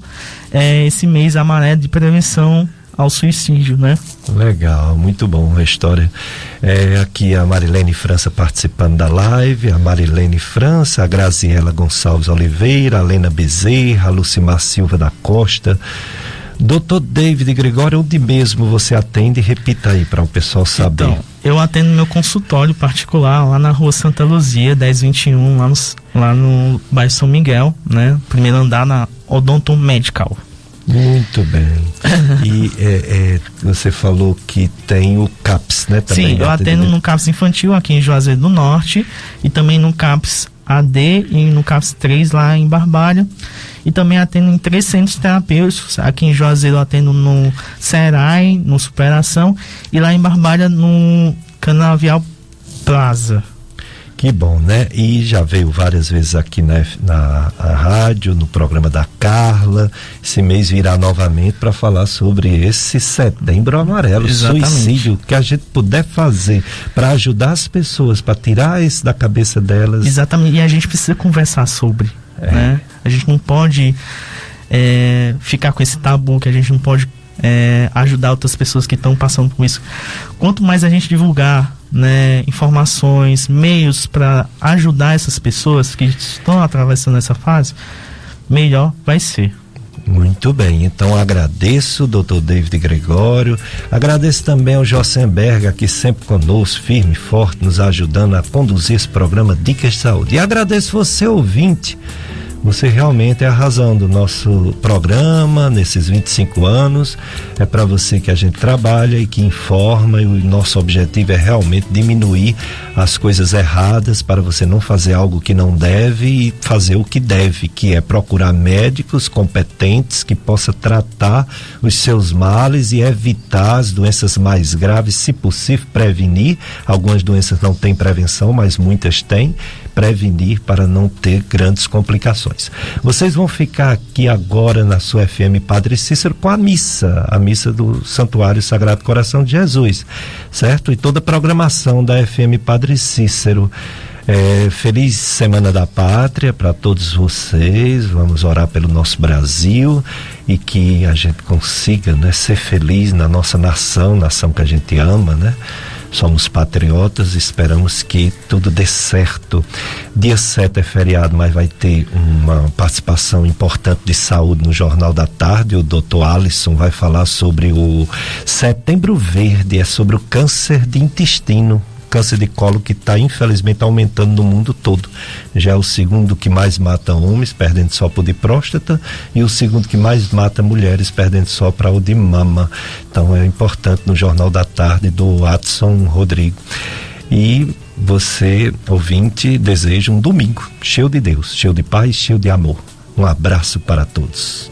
é, esse mês amarelo de prevenção ao suicídio, né? Legal, muito bom a história. É, aqui a Marilene França participando da live, a Marilene França, a Graziela Gonçalves Oliveira, a Lena Bezerra, a Lucimar Silva da Costa. Doutor David Gregório, onde mesmo você atende? Repita aí para o pessoal saber. Então, eu atendo no meu consultório particular lá na rua Santa Luzia, 1021, lá no, lá no bairro São Miguel, né? Primeiro andar na Odonto Medical. Muito bem. *laughs* e é, é, você falou que tem o CAPS, né? Também Sim, eu atendo no CAPS infantil aqui em Juazeiro do Norte e também no CAPS AD e no CAPS 3 lá em Barbalha. E também atendo em três centros terapêuticos. Aqui em Juazeiro eu atendo no Serai, no Superação e lá em Barbalha no Canavial Plaza. Que bom, né? E já veio várias vezes aqui na, na rádio, no programa da Carla. Esse mês virá novamente para falar sobre esse setembro amarelo, Exatamente. suicídio, que a gente puder fazer para ajudar as pessoas, para tirar isso da cabeça delas. Exatamente, e a gente precisa conversar sobre. É. Né? A gente não pode é, ficar com esse tabu, que a gente não pode é, ajudar outras pessoas que estão passando por isso. Quanto mais a gente divulgar né, informações, meios para ajudar essas pessoas que estão atravessando essa fase, melhor vai ser. Muito bem, então agradeço, doutor David Gregório, agradeço também ao Jossenberg, aqui sempre conosco, firme e forte, nos ajudando a conduzir esse programa Dicas de Saúde. E agradeço você, ouvinte, você realmente é a razão do nosso programa nesses 25 anos. É para você que a gente trabalha e que informa, e o nosso objetivo é realmente diminuir as coisas erradas para você não fazer algo que não deve e fazer o que deve, que é procurar médicos competentes que possa tratar os seus males e evitar as doenças mais graves, se possível prevenir. Algumas doenças não têm prevenção, mas muitas têm prevenir para não ter grandes complicações. Vocês vão ficar aqui agora na sua FM Padre Cícero com a missa, a missa do Santuário Sagrado Coração de Jesus, certo? E toda a programação da FM Padre Cícero. É, feliz Semana da Pátria para todos vocês. Vamos orar pelo nosso Brasil e que a gente consiga né, ser feliz na nossa nação, nação que a gente ama, né? Somos patriotas, esperamos que tudo dê certo. Dia 7 é feriado, mas vai ter uma participação importante de saúde no Jornal da Tarde. O doutor Alisson vai falar sobre o Setembro Verde, é sobre o câncer de intestino câncer de colo que está infelizmente aumentando no mundo todo. Já é o segundo que mais mata homens, perdendo só por de próstata, e o segundo que mais mata mulheres, perdendo só para o de mama. Então é importante no Jornal da Tarde do Watson Rodrigo. E você, ouvinte, deseja um domingo cheio de Deus, cheio de paz, cheio de amor. Um abraço para todos.